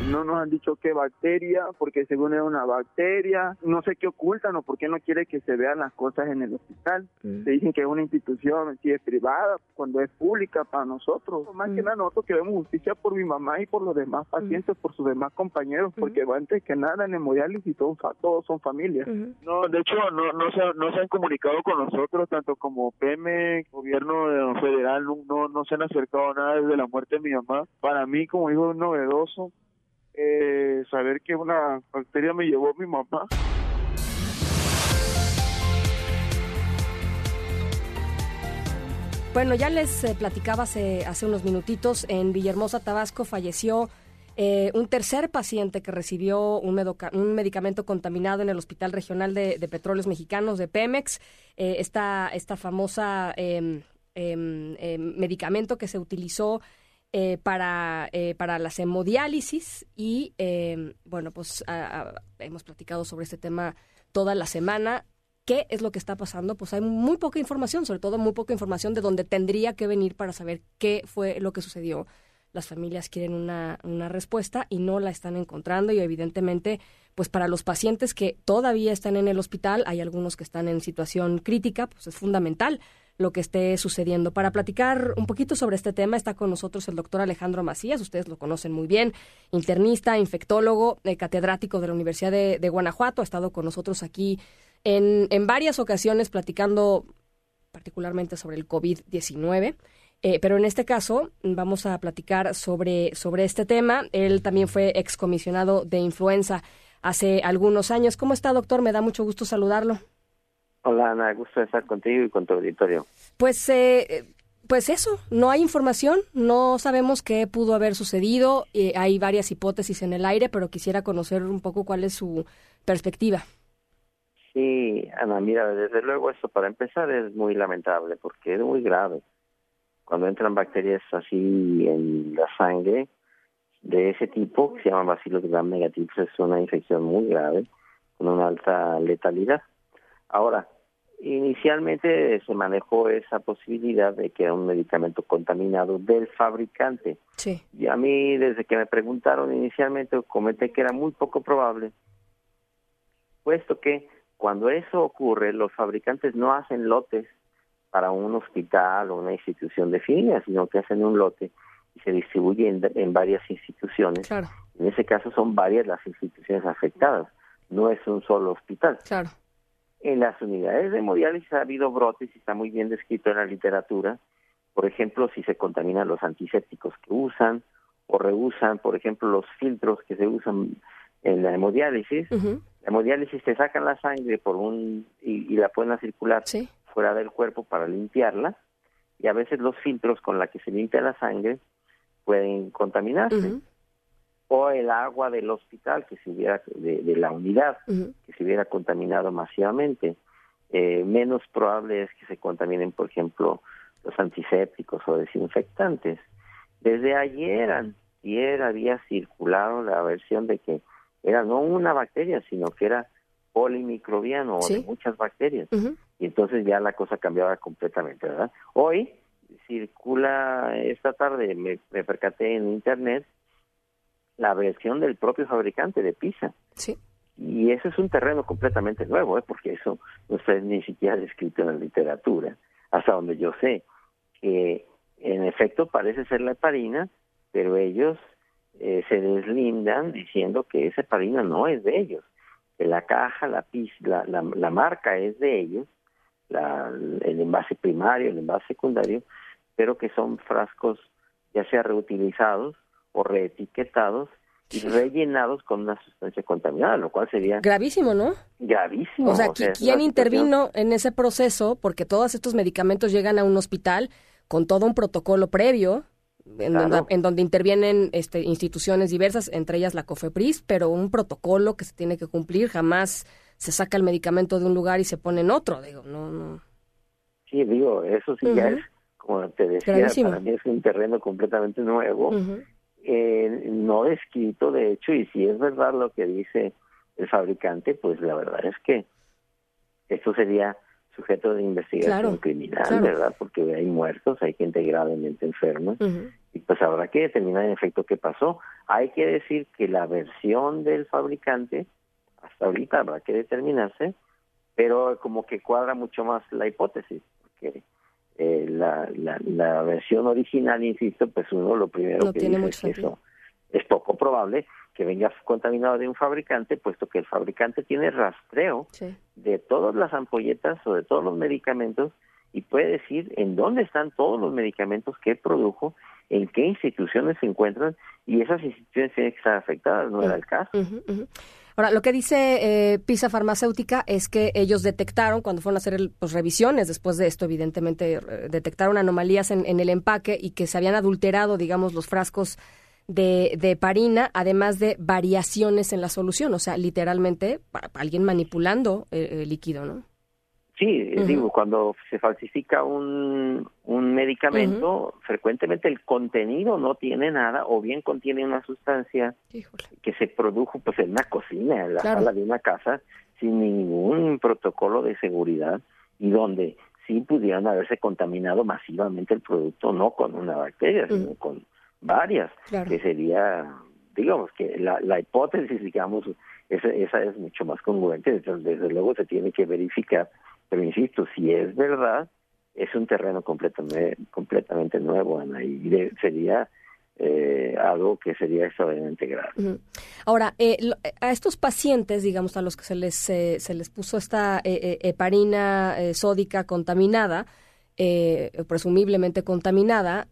No nos han dicho qué bacteria, porque según es una bacteria, no sé qué ocultan o por qué no quiere que se vean las cosas en el hospital. Se dicen que es una institución, si es privada, cuando es pública para nosotros. Más que nada nosotros queremos justicia por mi mamá y por los demás pacientes, por sus demás compañeros, porque antes que nada en hemodiálisis todos, todos son familias. No, de hecho no, no, se, no se han comunicado con nosotros, tanto como PM, gobierno federal, no, no, no se han acercado a nada desde la muerte de mi mamá. Para mí como hijo es novedoso eh, saber que una bacteria me llevó a mi mamá. Bueno, ya les eh, platicaba hace, hace unos minutitos, en Villahermosa, Tabasco, falleció eh, un tercer paciente que recibió un, un medicamento contaminado en el Hospital Regional de, de Petróleos Mexicanos de Pemex. Eh, esta, esta famosa em, em, em, medicamento que se utilizó eh, para, eh, para las hemodiálisis y, em, bueno, pues a- hemos platicado sobre este tema toda la semana. ¿Qué es lo que está pasando? Pues hay muy poca información, sobre todo muy poca información de donde tendría que venir para saber qué fue lo que sucedió. Las familias quieren una, una respuesta y no la están encontrando y evidentemente, pues para los pacientes que todavía están en el hospital, hay algunos que están en situación crítica, pues es fundamental lo que esté sucediendo. Para platicar un poquito sobre este tema está con nosotros el doctor Alejandro Macías, ustedes lo conocen muy bien, internista, infectólogo, eh, catedrático de la Universidad de, Guanajuato, ha estado con nosotros aquí en, en varias ocasiones platicando particularmente sobre el COVID-19. Eh, pero en este caso vamos a platicar sobre, sobre este tema. Él también fue excomisionado de influenza hace algunos años. ¿Cómo está, doctor? Me da mucho gusto saludarlo. Hola Ana, gusto estar contigo y con tu auditorio. Pues, eh, pues eso, no hay información, no sabemos qué pudo haber sucedido. eh, hay varias hipótesis en el aire, pero quisiera conocer un poco cuál es su perspectiva. Sí, Ana, mira, desde luego esto para empezar es muy lamentable porque es muy grave. Cuando entran bacterias así en la sangre de ese tipo, que se llaman bacilos gram negativos, es una infección muy grave con una alta letalidad. Ahora, inicialmente se manejó esa posibilidad de que era un medicamento contaminado del fabricante. Sí. Y a mí, desde que me preguntaron inicialmente, comenté que era muy poco probable, puesto que cuando eso ocurre, los fabricantes no hacen lotes para un hospital o una institución definida, sino que hacen un lote y se distribuye en, en varias instituciones. Claro. En ese caso son varias las instituciones afectadas, no es un solo hospital. Claro. En las unidades de hemodiálisis ha habido brotes y está muy bien descrito en la literatura. Por ejemplo, si se contaminan los antisépticos que usan o reusan, por ejemplo, los filtros que se usan en la hemodiálisis. La hemodiálisis te sacan la sangre por un y, y la pueden a circular fuera del cuerpo para limpiarla y a veces los filtros con la que se limpia la sangre pueden contaminarse. O el agua del hospital que se hubiera de, de la unidad que se hubiera contaminado masivamente. Eh, menos probable es que se contaminen, por ejemplo, los antisépticos o desinfectantes. Desde ayer, ayer había circulado la versión de que era no una bacteria, sino que era polimicrobiano o de muchas bacterias. Y entonces ya la cosa cambiaba completamente, ¿verdad? Hoy circula, esta tarde me, me percaté en internet, la versión del propio fabricante de pizza. Sí. Y eso es un terreno completamente nuevo, ¿eh? porque eso no está ni siquiera descrito en la literatura, hasta donde yo sé, que en efecto parece ser la heparina, pero ellos eh, se deslindan diciendo que esa heparina no es de ellos, que la caja, la, la, la, la marca es de ellos, la, el envase primario, el envase secundario, pero que son frascos ya sea reutilizados o reetiquetados y rellenados con una sustancia contaminada, lo cual sería gravísimo, ¿no? Gravísimo. O sea, ¿quién intervino en ese proceso? Porque todos estos medicamentos llegan a un hospital con todo un protocolo previo en, donde, en donde intervienen este, instituciones diversas, entre ellas la COFEPRIS, pero un protocolo que se tiene que cumplir, jamás se saca el medicamento de un lugar y se pone en otro, digo, no, no. Sí, digo, eso sí ya es, como te decía, para mí es un terreno completamente nuevo, eh, no descrito de hecho, y si es verdad lo que dice el fabricante, pues la verdad es que esto sería sujeto de investigación criminal, ¿verdad? Porque hay muertos, hay gente gravemente enferma, y pues habrá que determinar en efecto qué pasó. Hay que decir que la versión del fabricante, hasta ahorita habrá que determinarse, pero como que cuadra mucho más la hipótesis, porque eh, la, la, la, versión original, insisto, pues uno lo primero que dice es que eso. Es poco probable que venga contaminado de un fabricante, puesto que el fabricante tiene rastreo de todas las ampolletas o de todos los medicamentos y puede decir en dónde están todos los medicamentos que produjo, en qué instituciones se encuentran y esas instituciones tienen que estar afectadas, no era el caso. Ahora, lo que dice eh, PISA Farmacéutica es que ellos detectaron, cuando fueron a hacer pues, revisiones después de esto, evidentemente eh, detectaron anomalías en, el empaque y que se habían adulterado, digamos, los frascos de, de parina, además de variaciones en la solución, o sea, literalmente alguien manipulando el, líquido, ¿no? Sí, digo, cuando se falsifica un, un medicamento, frecuentemente el contenido no tiene nada o bien contiene una sustancia que se produjo pues en una cocina, en la sala de una casa, sin ningún protocolo de seguridad y donde sí pudieran haberse contaminado masivamente el producto, no con una bacteria, sino con varias, que sería, digamos, que la, la hipótesis, digamos, esa, esa es mucho más congruente, desde, desde luego se tiene que verificar, pero insisto, si es verdad, es un terreno completamente, completamente nuevo, Ana, y sería eh, algo que sería extraordinariamente grave. Ahora, eh, a estos pacientes, digamos, a los que se les, eh, se les puso esta eh, heparina sódica contaminada, presumiblemente contaminada,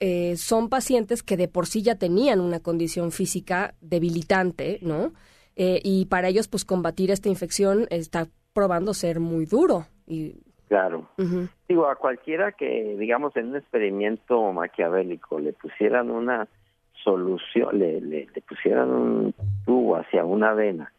eh, son pacientes que de por sí ya tenían una condición física debilitante, ¿no? Eh, y para ellos, pues combatir esta infección está probando ser muy duro. Y... Claro. Digo, a cualquiera que, digamos, en un experimento maquiavélico le pusieran una solución, le, le, pusieran un tubo hacia una vena,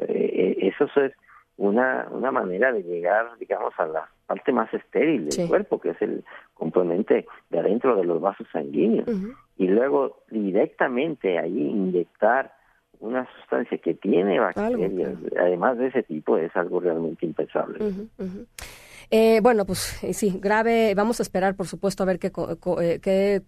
eh, eso es una, una manera de llegar, digamos, a la parte más estéril del cuerpo, que es el componente de adentro de los vasos sanguíneos. Y luego directamente ahí inyectar una sustancia que tiene bacterias, además de ese tipo, es algo realmente impensable. Eh, bueno, pues eh, sí, grave. Vamos a esperar, por supuesto, a ver qué,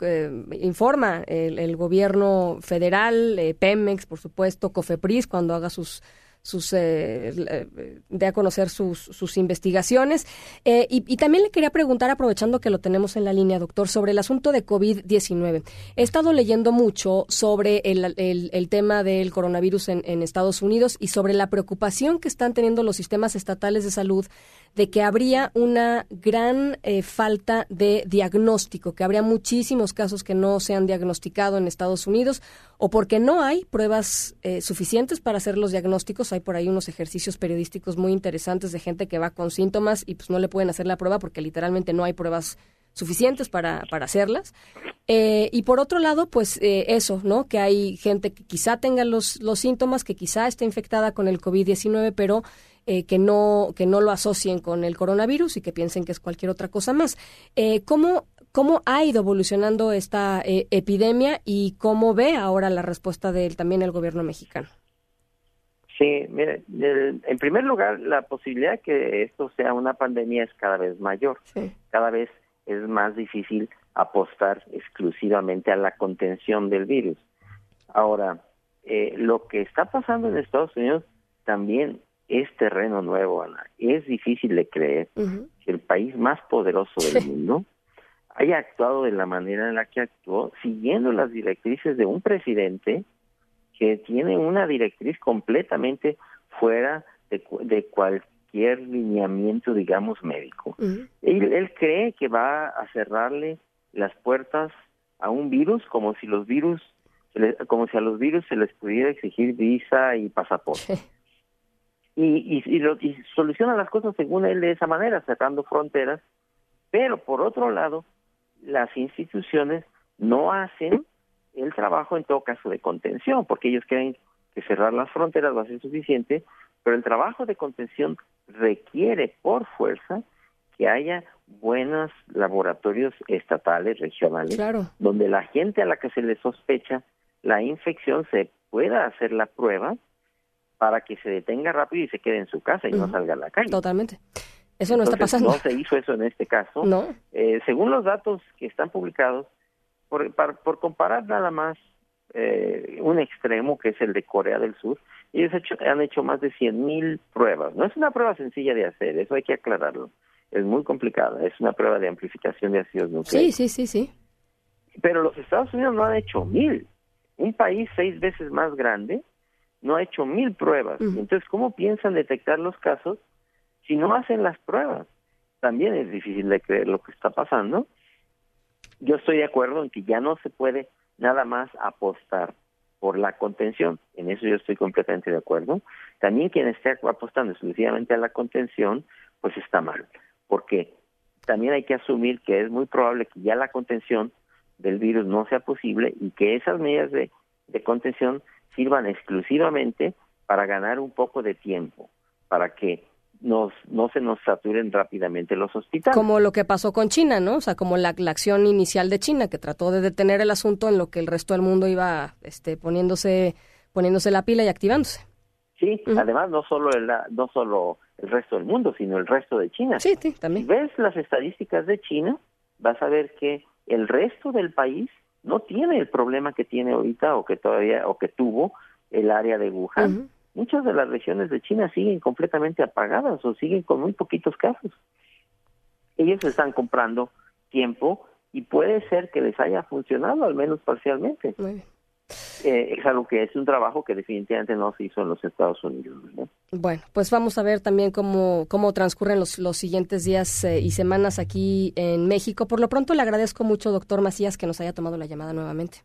eh, informa el, el, gobierno federal, Pemex, por supuesto, Cofepris, cuando haga sus sus eh, de a conocer sus, sus investigaciones. Eh, y, también le quería preguntar, aprovechando que lo tenemos en la línea, doctor, sobre el asunto de COVID-19. He estado leyendo mucho sobre el, el, tema del coronavirus en, en Estados Unidos y sobre la preocupación que están teniendo los sistemas estatales de salud de que habría una gran eh, falta de diagnóstico, que habría muchísimos casos que no se han diagnosticado en Estados Unidos o porque no hay pruebas eh, suficientes para hacer los diagnósticos. Hay por ahí unos ejercicios periodísticos muy interesantes de gente que va con síntomas y pues no le pueden hacer la prueba porque literalmente no hay pruebas suficientes para, para hacerlas. Eh, y por otro lado, pues eh, eso, ¿no? Que hay gente que quizá tenga los, los síntomas, que quizá esté infectada con el COVID-19, pero eh, que, no, que no lo asocien con el coronavirus y que piensen que es cualquier otra cosa más. ¿cómo, ¿Cómo ha ido evolucionando esta epidemia y cómo ve ahora la respuesta de también el gobierno mexicano? Sí, mire, en primer lugar, la posibilidad de que esto sea una pandemia es cada vez mayor. Cada vez es más difícil apostar exclusivamente a la contención del virus. Ahora, eh, lo que está pasando en Estados Unidos también es terreno nuevo, Ana. Es difícil de creer que el país más poderoso del mundo haya actuado de la manera en la que actuó, siguiendo las directrices de un presidente que tiene una directriz completamente fuera de, cualquier lineamiento, digamos, médico. él, cree que va a cerrarle las puertas a un virus como si los virus como si a los virus se les pudiera exigir visa y pasaporte. Y, y, y, soluciona las cosas según él de esa manera, cerrando fronteras, pero por otro lado, las instituciones no hacen el trabajo en todo caso de contención, porque ellos creen que cerrar las fronteras va a ser suficiente, pero el trabajo de contención requiere por fuerza que haya buenos laboratorios estatales, regionales, donde la gente a la que se le sospecha la infección se pueda hacer la prueba para que se detenga rápido y se quede en su casa y no salga a la calle. Totalmente. Eso no está pasando. No se hizo eso en este caso. No. Eh, según los datos que están publicados, por, por comparar nada más eh, un extremo que es el de Corea del Sur, ellos han hecho más de 100.000 pruebas. No es una prueba sencilla de hacer, eso hay que aclararlo es muy complicada, es una prueba de amplificación de ácidos nucleicos. Sí, sí, sí, sí. Pero los Estados Unidos no han hecho mil. Un país seis veces más grande no ha hecho mil pruebas. Entonces, ¿cómo piensan detectar los casos si no hacen las pruebas? También es difícil de creer lo que está pasando. Yo estoy de acuerdo en que ya no se puede nada más apostar por la contención. En eso yo estoy completamente de acuerdo. También quien esté apostando exclusivamente a la contención, pues está mal porque también hay que asumir que es muy probable que ya la contención del virus no sea posible y que esas medidas de, contención sirvan exclusivamente para ganar un poco de tiempo, para que nos, no se nos saturen rápidamente los hospitales. Como lo que pasó con China, ¿no? O sea, como la, acción inicial de China, que trató de detener el asunto en lo que el resto del mundo iba este, poniéndose, poniéndose la pila y activándose. Sí, además no solo, el, no solo el resto del mundo, sino el resto de China. Sí, sí, también. Si ves las estadísticas de China, vas a ver que el resto del país no tiene el problema que tiene ahorita o que todavía o que tuvo el área de Wuhan. Muchas de las regiones de China siguen completamente apagadas o siguen con muy poquitos casos. Ellos están comprando tiempo y puede ser que les haya funcionado al menos parcialmente. Eh, es algo que es un trabajo que definitivamente no se hizo en los Estados Unidos. Bueno, pues vamos a ver también cómo, cómo transcurren los, los siguientes días eh, y semanas aquí en México. Por lo pronto le agradezco mucho, doctor Macías, que nos haya tomado la llamada nuevamente.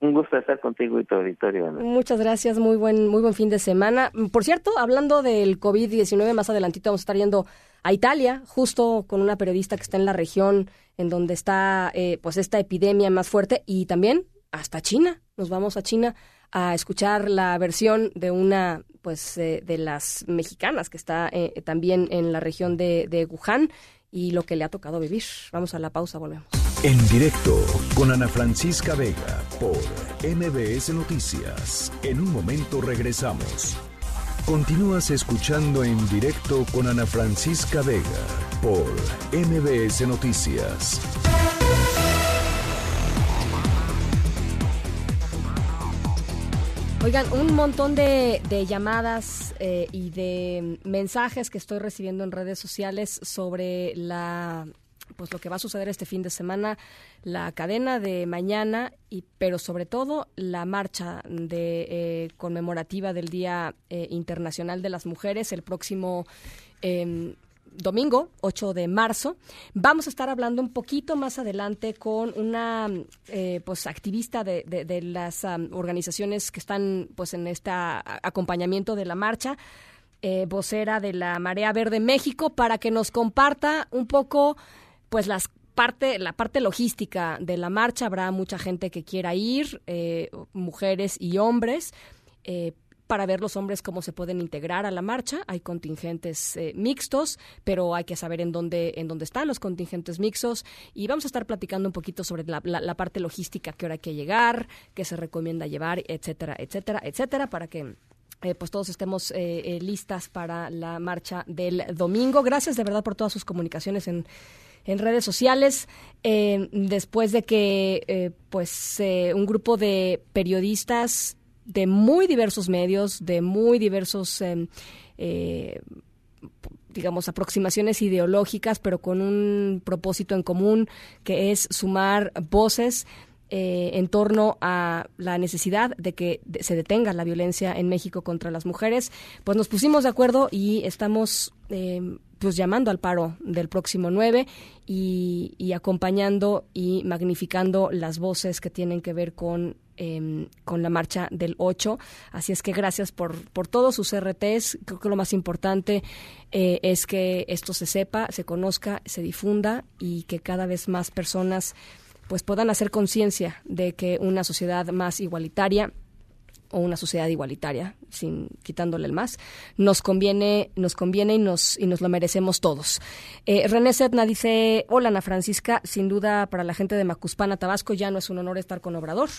Un gusto estar contigo y tu auditorio. Muchas gracias, muy buen, muy buen fin de semana. Por cierto, hablando del COVID-19, más adelantito vamos a estar yendo a Italia, justo con una periodista que está en la región en donde está eh, pues esta epidemia más fuerte y también hasta China. Nos vamos a China a escuchar la versión de una pues eh, de las mexicanas que está eh, también en la región de, de Wuhan y lo que le ha tocado vivir. Vamos a la pausa, volvemos. En directo con Ana Francisca Vega por MBS Noticias. En un momento regresamos. Continúas escuchando en directo con Ana Francisca Vega por MBS Noticias. Oigan, un montón de, llamadas eh, y de mensajes que estoy recibiendo en redes sociales sobre la pues lo que va a suceder este fin de semana, la cadena de mañana y pero sobre todo la marcha de eh, conmemorativa del Día eh, Internacional de las Mujeres el próximo em, domingo, 8 de marzo. Vamos a estar hablando un poquito más adelante con una eh, pues activista de, las organizaciones que están pues en este acompañamiento de la marcha, eh, vocera de la Marea Verde México, para que nos comparta un poco pues las parte, la parte logística de la marcha, habrá mucha gente que quiera ir, eh, mujeres y hombres. Eh, para ver los hombres cómo se pueden integrar a la marcha. Hay contingentes eh, mixtos, pero hay que saber en dónde, en dónde están los contingentes mixtos. Y vamos a estar platicando un poquito sobre la, parte logística, qué hora hay que llegar, qué se recomienda llevar, etcétera, etcétera, etcétera, para que eh, pues todos estemos eh, listas para la marcha del domingo. Gracias de verdad por todas sus comunicaciones en, en redes sociales. después de que pues un grupo de periodistas de muy diversos medios, de muy diversos, em, eh, digamos, aproximaciones ideológicas, pero con un propósito en común, que es sumar voces eh, en torno a la necesidad de que se detenga la violencia en México contra las mujeres, pues nos pusimos de acuerdo y estamos em, pues llamando al paro del próximo 9 y, y acompañando y magnificando las voces que tienen que ver con Em, con la marcha del 8. Así es que gracias por, por todos sus RTs. Creo que lo más importante eh, es que esto se sepa, se conozca, se difunda y que cada vez más personas pues puedan hacer conciencia de que una sociedad más igualitaria o una sociedad igualitaria, sin quitándole el más, nos conviene, nos conviene y nos, y nos lo merecemos todos. Eh, René Setna dice, hola Ana Francisca, sin duda para la gente de Macuspana, Tabasco, ya no es un honor estar con Obrador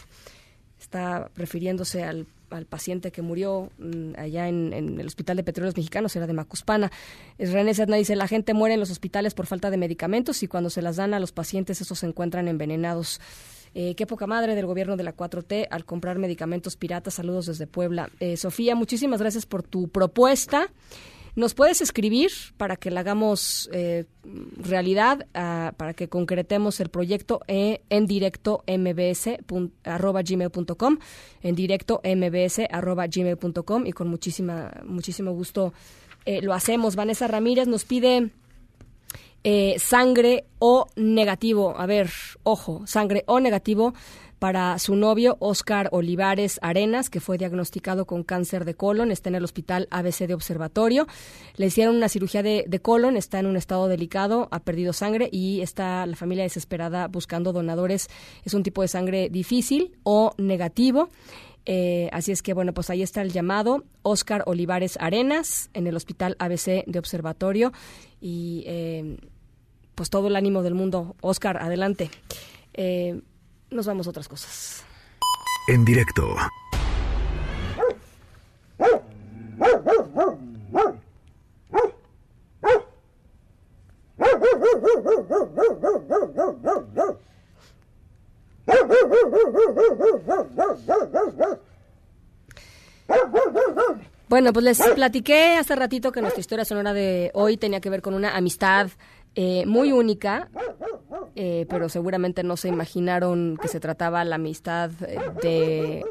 está refiriéndose al, paciente que murió mm, allá en, el Hospital de Petróleos Mexicanos, era de Macuspana. René Sedna dice, la gente muere en los hospitales por falta de medicamentos y cuando se las dan a los pacientes, esos se encuentran envenenados. Eh, qué poca madre del gobierno de la 4T al comprar medicamentos piratas. Saludos desde Puebla. Eh, Sofía, muchísimas gracias por tu propuesta. Nos puedes escribir para que la hagamos eh, realidad, para que concretemos el proyecto eh, en directo mbs.gmail.com, en directo mbs.gmail.com y con muchísima, muchísimo gusto eh, lo hacemos. Vanessa Ramírez nos pide sangre o negativo. A ver, ojo, sangre o negativo para su novio Oscar Olivares Arenas, que fue diagnosticado con cáncer de colon, está en el hospital ABC de Observatorio. Le hicieron una cirugía de, colon, está en un estado delicado, ha perdido sangre y está la familia desesperada buscando donadores. Es un tipo de sangre difícil o negativo. Eh, así es que, bueno, pues ahí está el llamado. Oscar Olivares Arenas en el Hospital ABC de Observatorio. Y eh, pues todo el ánimo del mundo. Oscar, adelante. Eh, nos vamos a otras cosas. En directo. Bueno, pues les platiqué hace ratito que nuestra historia sonora de hoy tenía que ver con una amistad eh, muy única, eh, pero seguramente no se imaginaron que se trataba la amistad eh, de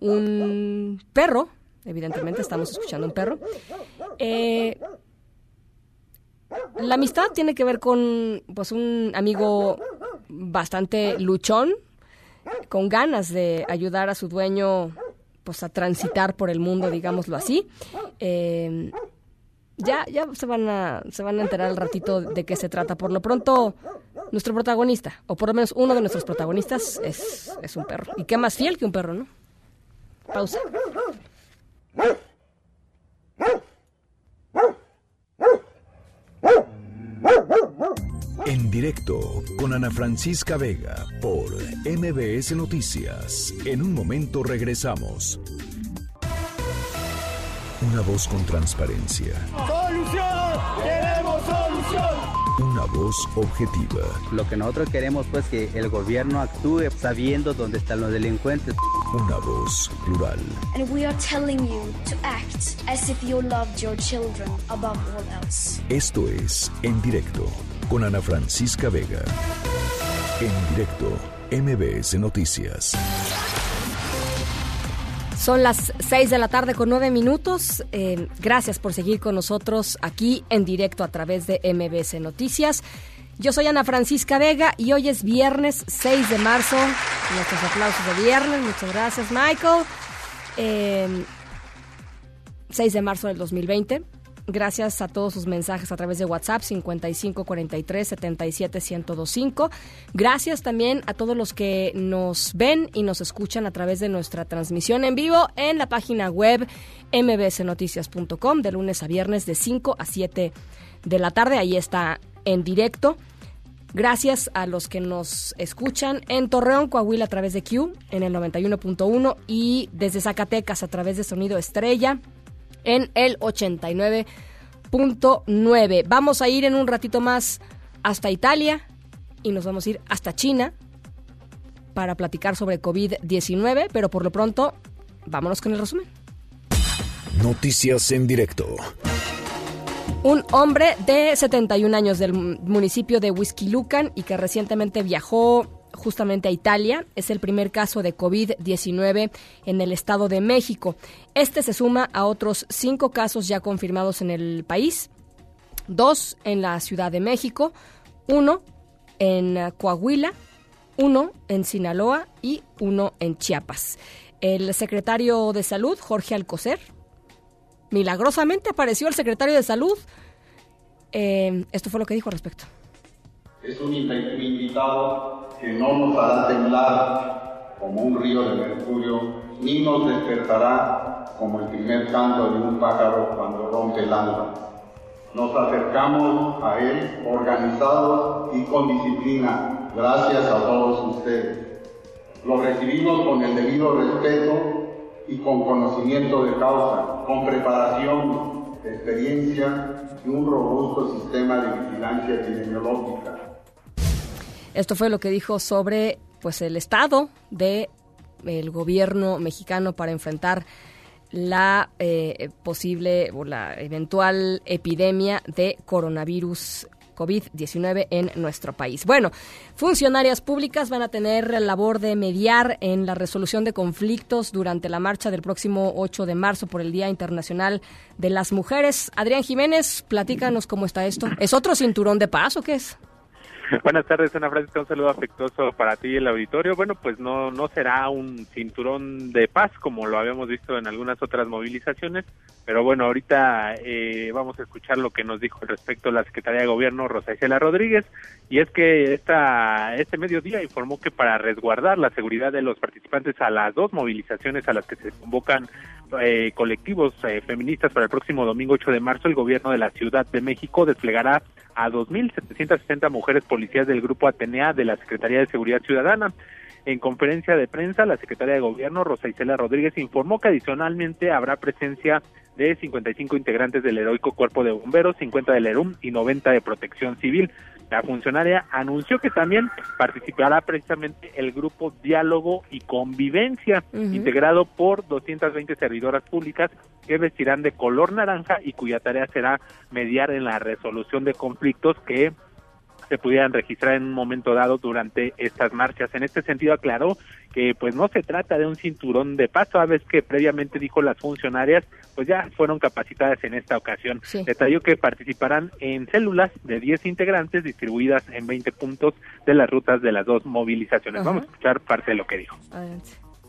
un perro. Evidentemente estamos escuchando un perro. la amistad tiene que ver con pues un amigo bastante luchón, con ganas de ayudar a su dueño pues a transitar por el mundo, digámoslo así. Eh, ya, ya se van a, se van a enterar al ratito de qué se trata. Por lo pronto, nuestro protagonista, o por lo menos uno de nuestros protagonistas, es, es un perro. Y qué más fiel que un perro, ¿no? Pausa. En directo con Ana Francisca Vega por MBS Noticias. En un momento regresamos. Una voz con transparencia. ¡Solución! ¡Queremos solución! Una voz objetiva. Lo que nosotros queremos pues que el gobierno actúe sabiendo dónde están los delincuentes. Una voz plural. And we are telling you to act as if you loved your children above all else. Esto es En Directo con Ana Francisca Vega. En directo, MBS Noticias. Son las 6 de la tarde con 9 minutos. Eh, gracias por seguir con nosotros aquí en directo a través de MBS Noticias. Yo soy Ana Francisca Vega y hoy es viernes 6 de marzo. Nuestros aplausos de viernes. Muchas gracias, Michael. 6 eh, de marzo del 2020. Gracias a todos sus mensajes a través de WhatsApp 5543 77 1025. Gracias también a todos los que nos ven y nos escuchan a través de nuestra transmisión en vivo en la página web mbsnoticias.com de lunes a viernes de 5 a 7 de la tarde. Ahí está en directo. Gracias a los que nos escuchan en Torreón, Coahuila a través de Q en el 91.1 y desde Zacatecas a través de Sonido Estrella en el 89.9. Vamos a ir en un ratito más hasta Italia y nos vamos a ir hasta China para platicar sobre COVID-19, pero por lo pronto, vámonos con el resumen. Noticias en directo. Un hombre de 71 años del municipio de Huizquilucan y que recientemente viajó justamente a Italia. Es el primer caso de COVID-19 en el Estado de México. Este se suma a otros cinco casos ya confirmados en el país. Dos en la Ciudad de México, uno en Coahuila, uno en Sinaloa y uno en Chiapas. El secretario de Salud, Jorge Alcocer, milagrosamente apareció el secretario de Salud. Eh, esto fue lo que dijo al respecto. Es un invitado que no nos hará temblar como un río de mercurio, ni nos despertará como el primer canto de un pájaro cuando rompe el alba. Nos acercamos a él organizados y con disciplina, gracias a todos ustedes. Lo recibimos con el debido respeto y con conocimiento de causa, con preparación, experiencia y un robusto sistema de vigilancia epidemiológica. Esto fue lo que dijo sobre pues el estado de el gobierno mexicano para enfrentar la eh, posible o la eventual epidemia de coronavirus COVID-19 en nuestro país. Bueno, funcionarias públicas van a tener la labor de mediar en la resolución de conflictos durante la marcha del próximo 8 de marzo por el Día Internacional de las Mujeres. Adrián Jiménez, platícanos cómo está esto. ¿Es otro cinturón de paz o qué es? [laughs] Buenas tardes, Ana Francisca, un saludo afectuoso para ti y el auditorio. Bueno, pues no, no será un cinturón de paz como lo habíamos visto en algunas otras movilizaciones, pero bueno, ahorita eh, vamos a escuchar lo que nos dijo al respecto la Secretaría de Gobierno, Rosa Isela Rodríguez, y es que esta, este mediodía informó que para resguardar la seguridad de los participantes a las dos movilizaciones a las que se convocan eh, colectivos eh, feministas para el próximo domingo 8 de marzo, el gobierno de la Ciudad de México desplegará a 2.760 mujeres policías del Grupo Atenea de la Secretaría de Seguridad Ciudadana. En conferencia de prensa, la secretaria de Gobierno, Rosa Isela Rodríguez, informó que adicionalmente habrá presencia de 55 integrantes del heroico cuerpo de bomberos, 50 del ERUM y 90 de protección civil. La funcionaria anunció que también participará precisamente el grupo Diálogo y Convivencia, integrado por 220 servidoras públicas que vestirán de color naranja y cuya tarea será mediar en la resolución de conflictos que se pudieran registrar en un momento dado durante estas marchas. En este sentido aclaró que pues no se trata de un cinturón de paso, a veces que previamente dijo las funcionarias, pues ya fueron capacitadas en esta ocasión. Detalló que participarán en células de 10 integrantes distribuidas en 20 puntos de las rutas de las dos movilizaciones. Vamos a escuchar parte de lo que dijo.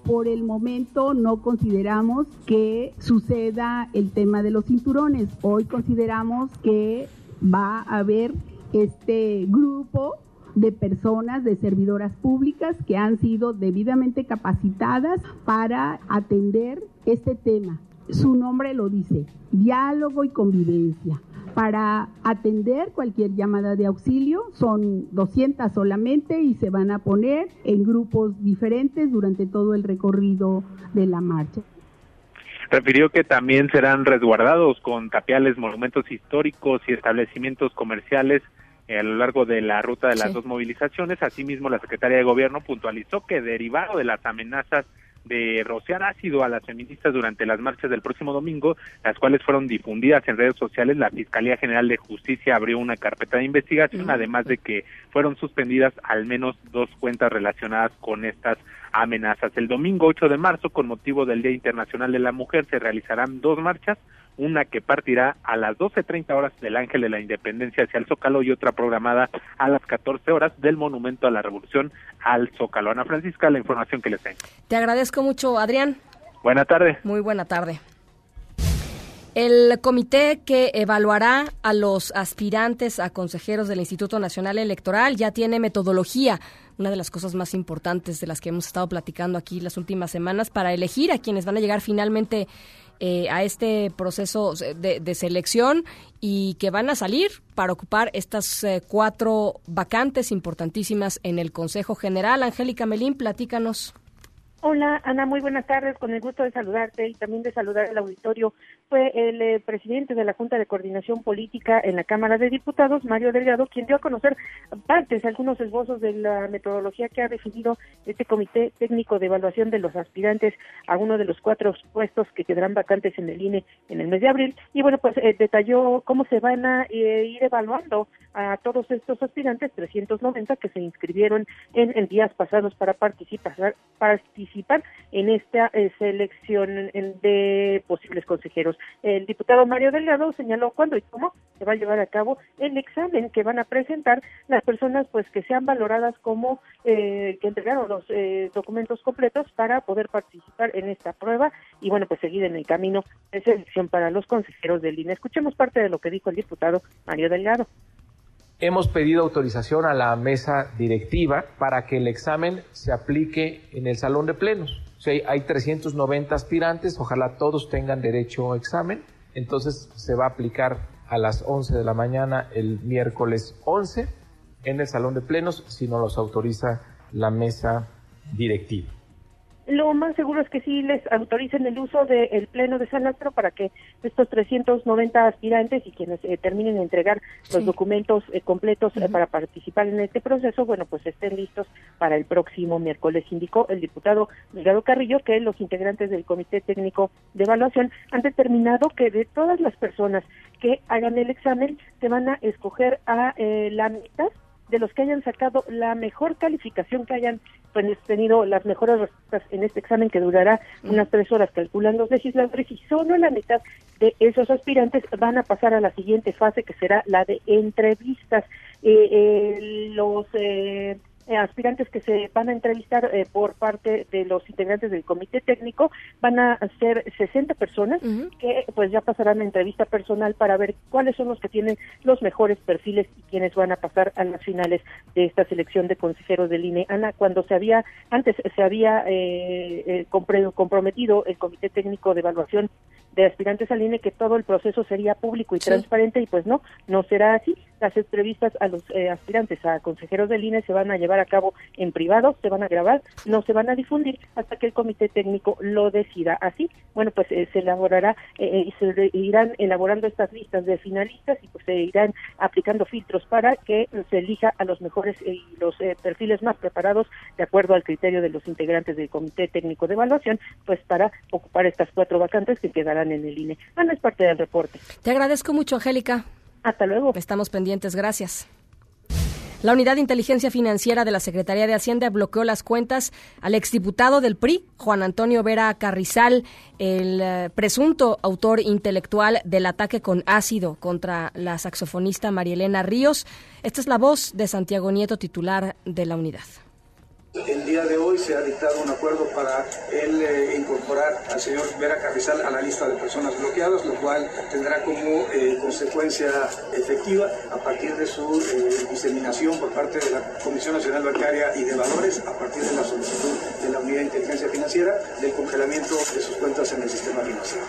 Por el momento no consideramos que suceda el tema de los cinturones. Hoy consideramos que va a haber este grupo de personas, de servidoras públicas que han sido debidamente capacitadas para atender este tema. Su nombre lo dice, diálogo y convivencia. Para atender cualquier llamada de auxilio son 200 solamente y se van a poner en grupos diferentes durante todo el recorrido de la marcha. Refirió que también serán resguardados con tapiales, monumentos históricos y establecimientos comerciales a lo largo de la ruta de las dos movilizaciones. Asimismo, la secretaria de Gobierno puntualizó que derivado de las amenazas de rociar ácido a las feministas durante las marchas del próximo domingo, las cuales fueron difundidas en redes sociales, la Fiscalía General de Justicia abrió una carpeta de investigación, además de que fueron suspendidas al menos dos cuentas relacionadas con estas amenazas. El domingo 8 de marzo, con motivo del Día Internacional de la Mujer, se realizarán dos marchas, una que partirá a las 12.30 horas del Ángel de la Independencia hacia el Zócalo y otra programada a las 14 horas del Monumento a la Revolución al Zócalo. Ana Francisca, la información que les tengo. Te agradezco mucho, Adrián. Buena tarde. Muy buena tarde. El comité que evaluará a los aspirantes a consejeros del Instituto Nacional Electoral ya tiene metodología una de las cosas más importantes de las que hemos estado platicando aquí las últimas semanas para elegir a quienes van a llegar finalmente eh, a este proceso de, selección y que van a salir para ocupar estas eh, cuatro vacantes importantísimas en el Consejo General. Angélica Melín, platícanos. Hola, Ana, muy buenas tardes. Con el gusto de saludarte y también de saludar al auditorio. Fue el eh, presidente de la Junta de Coordinación Política en la Cámara de Diputados, Mario Delgado, quien dio a conocer partes, algunos esbozos de la metodología que ha definido este Comité Técnico de Evaluación de los Aspirantes a uno de los cuatro puestos que quedarán vacantes en el INE en el mes de abril. Y bueno, pues eh, detalló cómo se van a eh, ir evaluando a todos estos aspirantes, 390 que se inscribieron en, en días pasados para participar, participar en esta eh, selección de posibles consejeros. El diputado Mario Delgado señaló cuándo y cómo se va a llevar a cabo el examen que van a presentar las personas pues que sean valoradas como eh, que entregaron los eh, documentos completos para poder participar en esta prueba y bueno pues seguir en el camino de selección para los consejeros del INE. Escuchemos parte de lo que dijo el diputado Mario Delgado. Hemos pedido autorización a la mesa directiva para que el examen se aplique en el salón de plenos. O sea, hay 390 aspirantes, ojalá todos tengan derecho a examen. Entonces se va a aplicar a las 11 de la mañana el miércoles 11 en el salón de plenos si no los autoriza la mesa directiva. Lo más seguro es que sí les autoricen el uso del Pleno de San Lázaro para que estos 390 aspirantes y quienes eh, terminen de entregar los documentos eh, completos eh, para participar en este proceso, bueno, pues estén listos para el próximo miércoles. Indicó el diputado Delgado Carrillo que los integrantes del Comité Técnico de Evaluación han determinado que de todas las personas que hagan el examen se van a escoger a la mitad de los que hayan sacado la mejor calificación, que hayan tenido las mejores respuestas en este examen que durará unas tres horas, calculan los legisladores, y solo la mitad de esos aspirantes van a pasar a la siguiente fase, que será la de entrevistas. Eh, eh, los eh, aspirantes que se van a entrevistar eh, por parte de los integrantes del comité técnico van a ser 60 personas que pues ya pasarán la entrevista personal para ver cuáles son los que tienen los mejores perfiles y quienes van a pasar a las finales de esta selección de consejeros del INE. Ana, cuando se había, antes se había eh, eh comprometido el comité técnico de evaluación de aspirantes al INE que todo el proceso sería público y transparente y pues no, no será así. Las entrevistas a los eh, aspirantes a consejeros del INE se van a llevar a cabo en privado, se van a grabar, no se van a difundir hasta que el comité técnico lo decida. Así, bueno, pues eh, se elaborará eh, y se irán elaborando estas listas de finalistas y pues se irán aplicando filtros para que se elija a los mejores y los perfiles más preparados de acuerdo al criterio de los integrantes del comité técnico de evaluación, pues para ocupar estas cuatro vacantes que quedarán en el INE. Ana es parte del reporte. Te agradezco mucho, Angélica. Hasta luego. Estamos pendientes, gracias. La Unidad de Inteligencia Financiera de la Secretaría de Hacienda bloqueó las cuentas al exdiputado del PRI, Juan Antonio Vera Carrizal, el eh, presunto autor intelectual del ataque con ácido contra la saxofonista Marielena Ríos. Esta es la voz de Santiago Nieto, titular de la unidad. El día de hoy se ha dictado un acuerdo para él eh, incorporar al señor Vera Carrizal a la lista de personas bloqueadas, lo cual tendrá como eh, consecuencia efectiva a partir de su eh, diseminación por parte de la Comisión Nacional Bancaria y de Valores, a partir de la solicitud de la Unidad de Inteligencia Financiera, del congelamiento de sus cuentas en el sistema financiero.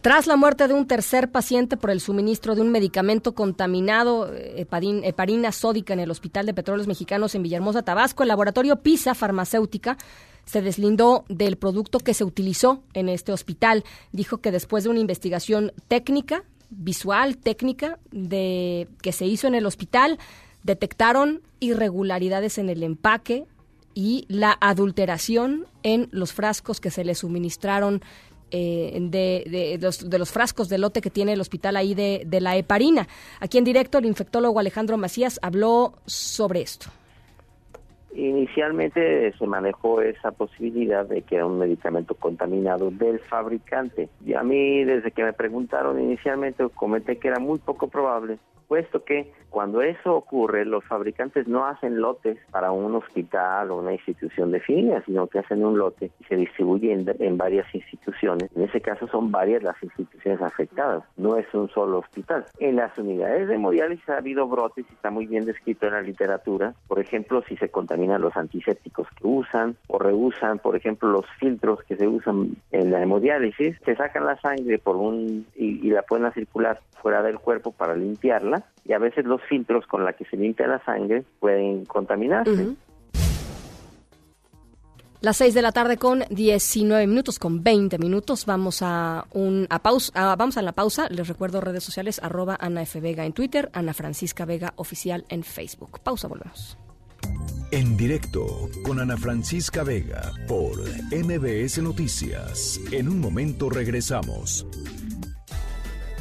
Tras la muerte de un tercer paciente por el suministro de un medicamento contaminado, eh, heparina sódica, en el Hospital de Petróleos Mexicanos en Villahermosa, Tabasco, el laboratorio PISA Farmacéutica se deslindó del producto que se utilizó en este hospital. Dijo que después de una investigación técnica, visual, técnica, de, que se hizo en el hospital, detectaron irregularidades en el empaque y la adulteración en los frascos que se le suministraron eh, de, los, frascos de lote que tiene el hospital ahí de, de la heparina. Aquí en directo el infectólogo Alejandro Macías habló sobre esto. Inicialmente se manejó esa posibilidad de que era un medicamento contaminado del fabricante. Y a mí, desde que me preguntaron inicialmente, comenté que era muy poco probable supuesto que cuando eso ocurre, los fabricantes no hacen lotes para un hospital o una institución definida, sino que hacen un lote y se distribuye en, varias instituciones. En ese caso son varias las instituciones afectadas, no es un solo hospital. En las unidades de hemodiálisis ha habido brotes y está muy bien descrito en la literatura. Por ejemplo, si se contaminan los antisépticos que usan o reusan, por ejemplo, los filtros que se usan en la hemodiálisis, se sacan la sangre por un y la pueden circular fuera del cuerpo para limpiarla y a veces los filtros con la que se limpia la sangre pueden contaminarse. Las 6 de la tarde con 19 minutos, con 20 minutos. Vamos a un a pausa, vamos a la pausa. Les recuerdo redes sociales arroba Ana F. Vega en Twitter, Ana Francisca Vega Oficial en Facebook. Pausa, volvemos. En directo con Ana Francisca Vega por MBS Noticias. En un momento regresamos.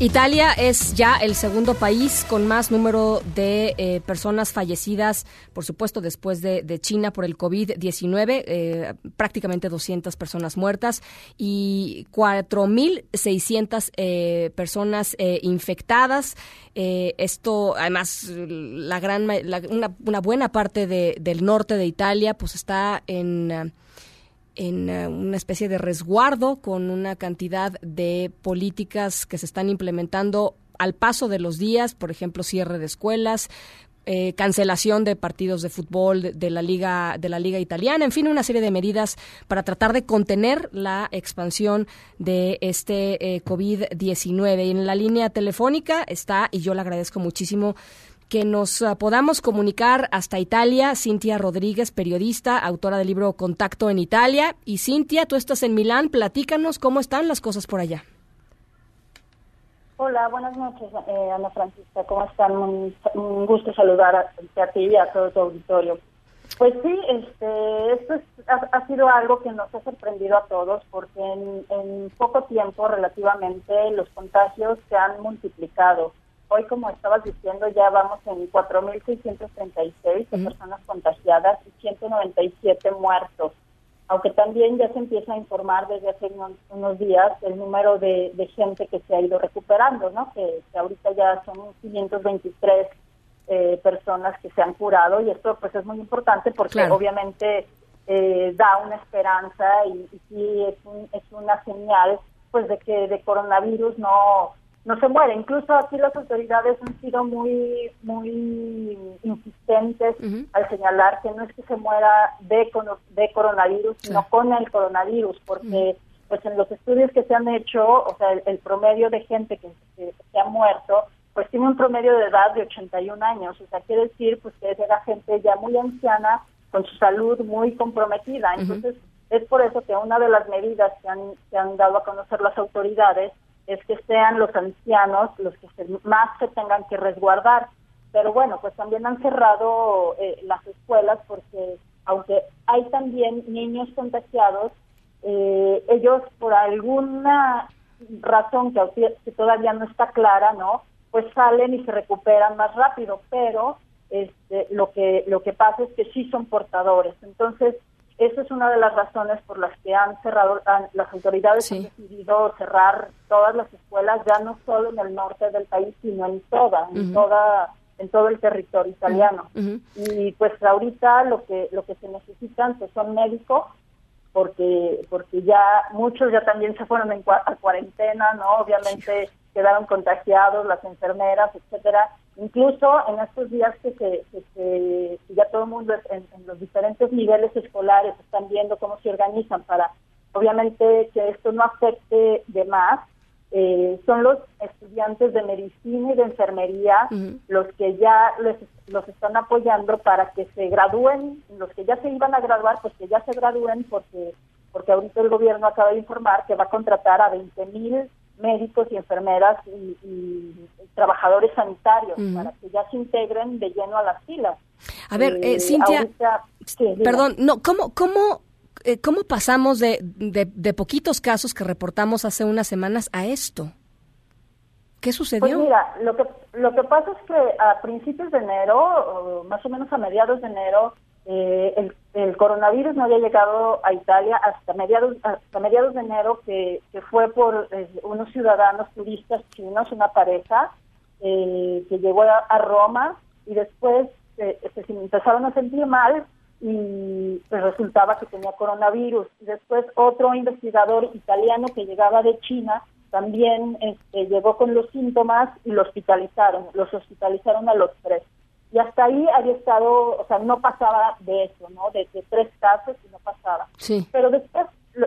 Italia es ya el segundo país con más número de eh, personas fallecidas, por supuesto, después de, China por el COVID-19, eh, prácticamente 200 personas muertas y 4.600 eh, personas infectadas. esto, además, la gran, una, una, buena parte del norte de Italia, pues está en en eh, una especie de resguardo con una cantidad de políticas que se están implementando al paso de los días, por ejemplo, cierre de escuelas, eh, cancelación de partidos de fútbol de, la liga de la liga italiana, en fin, una serie de medidas para tratar de contener la expansión de este eh, COVID-19. Y en la línea telefónica está y yo le agradezco muchísimo que nos ah, podamos comunicar hasta Italia. Cintia Rodríguez, periodista, autora del libro Contacto en Italia. Y Cintia, tú estás en Milán, platícanos cómo están las cosas por allá. Hola, buenas noches, eh, Ana Francisca. ¿Cómo están? Un, gusto saludar a, ti y a todo tu auditorio. Pues sí, este, esto ha, sido algo que nos ha sorprendido a todos porque en, en poco tiempo relativamente los contagios se han multiplicado. Hoy, como estabas diciendo, ya vamos en 4.636 personas contagiadas y 197 muertos. Aunque también ya se empieza a informar desde hace unos, días el número de, gente que se ha ido recuperando, ¿no? Que, ahorita ya son 523 eh, personas que se han curado y esto pues es muy importante porque obviamente eh, da una esperanza y, y sí es, es una señal pues de que de coronavirus no no se muere. Incluso aquí las autoridades han sido muy muy insistentes al señalar que no es que se muera de, de coronavirus, sino con el coronavirus, porque pues en los estudios que se han hecho, o sea, el, promedio de gente que, se ha muerto, pues tiene un promedio de edad de 81 años, o sea, quiere decir pues que es la gente ya muy anciana, con su salud muy comprometida. Entonces, es por eso que una de las medidas que han, que han dado a conocer las autoridades es que sean los ancianos los que más se tengan que resguardar. Pero bueno, pues también han cerrado eh, las escuelas porque aunque hay también niños contagiados, eh, ellos por alguna razón que, que, todavía no está clara, ¿no? Pues salen y se recuperan más rápido, pero este, lo que lo que pasa es que sí son portadores. Entonces, esa es una de las razones por las que han cerrado, las autoridades han decidido cerrar todas las escuelas, ya no solo en el norte del país, sino en toda, en toda, en todo el territorio italiano. Y pues ahorita lo que lo que se necesitan pues, son médicos, porque porque ya muchos ya también se fueron en a cuarentena, no, obviamente quedaron contagiados las enfermeras, etcétera Incluso en estos días que, que, ya todo el mundo en, los diferentes niveles escolares están viendo cómo se organizan para, obviamente, que esto no afecte de más, eh, son los estudiantes de medicina y de enfermería los que ya les, los están apoyando para que se gradúen, los que ya se iban a graduar, pues que ya se gradúen porque porque ahorita el gobierno acaba de informar que va a contratar a 20 mil médicos y enfermeras y, trabajadores sanitarios para que ya se integren de lleno a las filas. A ver, eh, eh Cintia, perdón, no, ¿cómo, cómo, eh, cómo pasamos de, de, poquitos casos que reportamos hace unas semanas a esto? ¿Qué sucedió? Pues mira, lo que, lo que pasa es que a principios de enero, más o menos a mediados de enero, eh, el, coronavirus no había llegado a Italia hasta mediados de enero que, fue por eh, unos ciudadanos turistas chinos una pareja eh, que llegó a, Roma y después se empezaron a sentir mal y pues resultaba que tenía coronavirus. Y después otro investigador italiano que llegaba de China también este, llegó con los síntomas y lo hospitalizaron los hospitalizaron a los tres y hasta ahí había estado, o sea, no pasaba de eso, ¿no? De, tres casos y no pasaba. Sí. Pero después,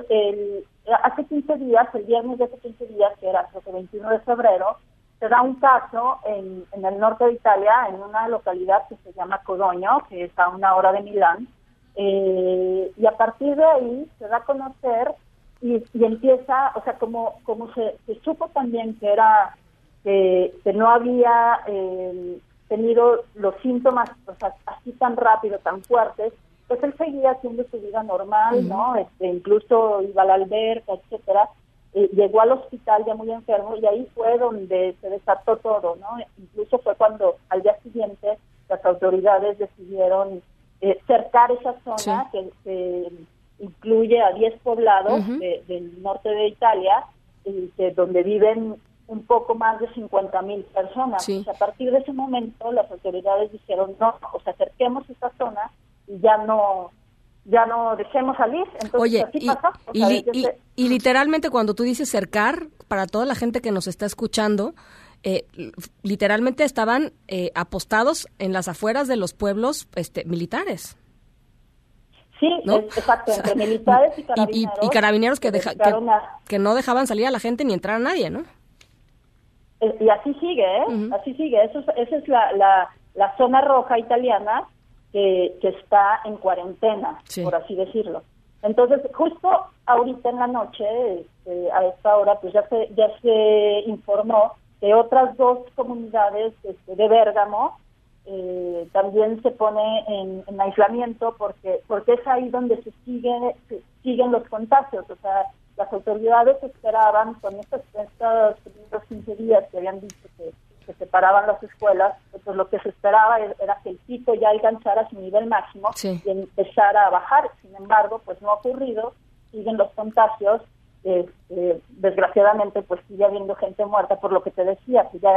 el, hace 15 días, el viernes de hace 15 días, que era el 21 de febrero, se da un caso en, en el norte de Italia, en una localidad que se llama Codogno, que está a una hora de Milán, eh, y a partir de ahí se da a conocer y, y empieza, o sea, como, como se, se supo también que era, que, que no había... Eh, tenido los síntomas o sea, así tan rápido, tan fuertes, pues él seguía haciendo su vida normal, ¿no? Este, incluso iba a la alberca, etcétera. Eh, llegó al hospital ya muy enfermo y ahí fue donde se desató todo, ¿no? Incluso fue cuando al día siguiente las autoridades decidieron eh, cercar esa zona que, incluye a 10 poblados del norte de Italia, y que, donde viven un poco más de 50 mil personas. a partir de ese momento las autoridades dijeron, no, o sea, acerquemos esta zona y ya no ya no dejemos salir. Entonces, Oye, y, literalmente cuando tú dices cercar, para toda la gente que nos está escuchando, eh, literalmente estaban eh, apostados en las afueras de los pueblos este, militares. Sí, exacto, entre militares y carabineros. Y, carabineros que, deja, que no dejaban salir a la gente ni entrar a nadie, ¿no? Eh, y así sigue, ¿eh? Así sigue. Eso esa es la, la, la, zona roja italiana que, que está en cuarentena, por así decirlo. Entonces, justo ahorita en la noche, este, a esta hora, pues ya se, ya se informó que otras dos comunidades este, de Bérgamo eh, también se pone en, en, aislamiento porque porque es ahí donde se siguen se siguen los contagios o sea las autoridades esperaban con estos, estos primeros 15 días que habían dicho que, se separaban las escuelas, pues lo que se esperaba era que el pico ya alcanzara su nivel máximo y empezara a bajar. Sin embargo, pues no ha ocurrido, siguen los contagios, este, desgraciadamente pues sigue habiendo gente muerta, por lo que te decía, que ya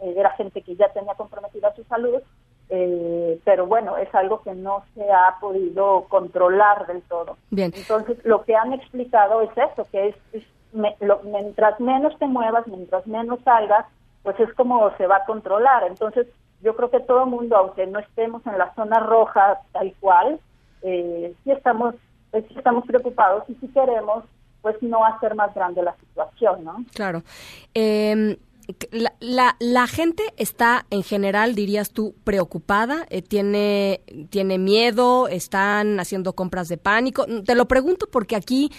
era gente que ya tenía comprometida su salud eh, pero bueno, es algo que no se ha podido controlar del todo. Bien. Entonces, lo que han explicado es eso, que es, mientras menos te muevas, mientras menos salgas, pues es como se va a controlar. Entonces, yo creo que todo el mundo, aunque no estemos en la zona roja tal cual, eh, sí estamos, sí estamos preocupados y si queremos, pues no hacer más grande la situación, ¿no? Claro. Eh, la, la, la, gente está en general, dirías tú, preocupada, eh, tiene, tiene miedo, están haciendo compras de pánico. Te lo pregunto porque aquí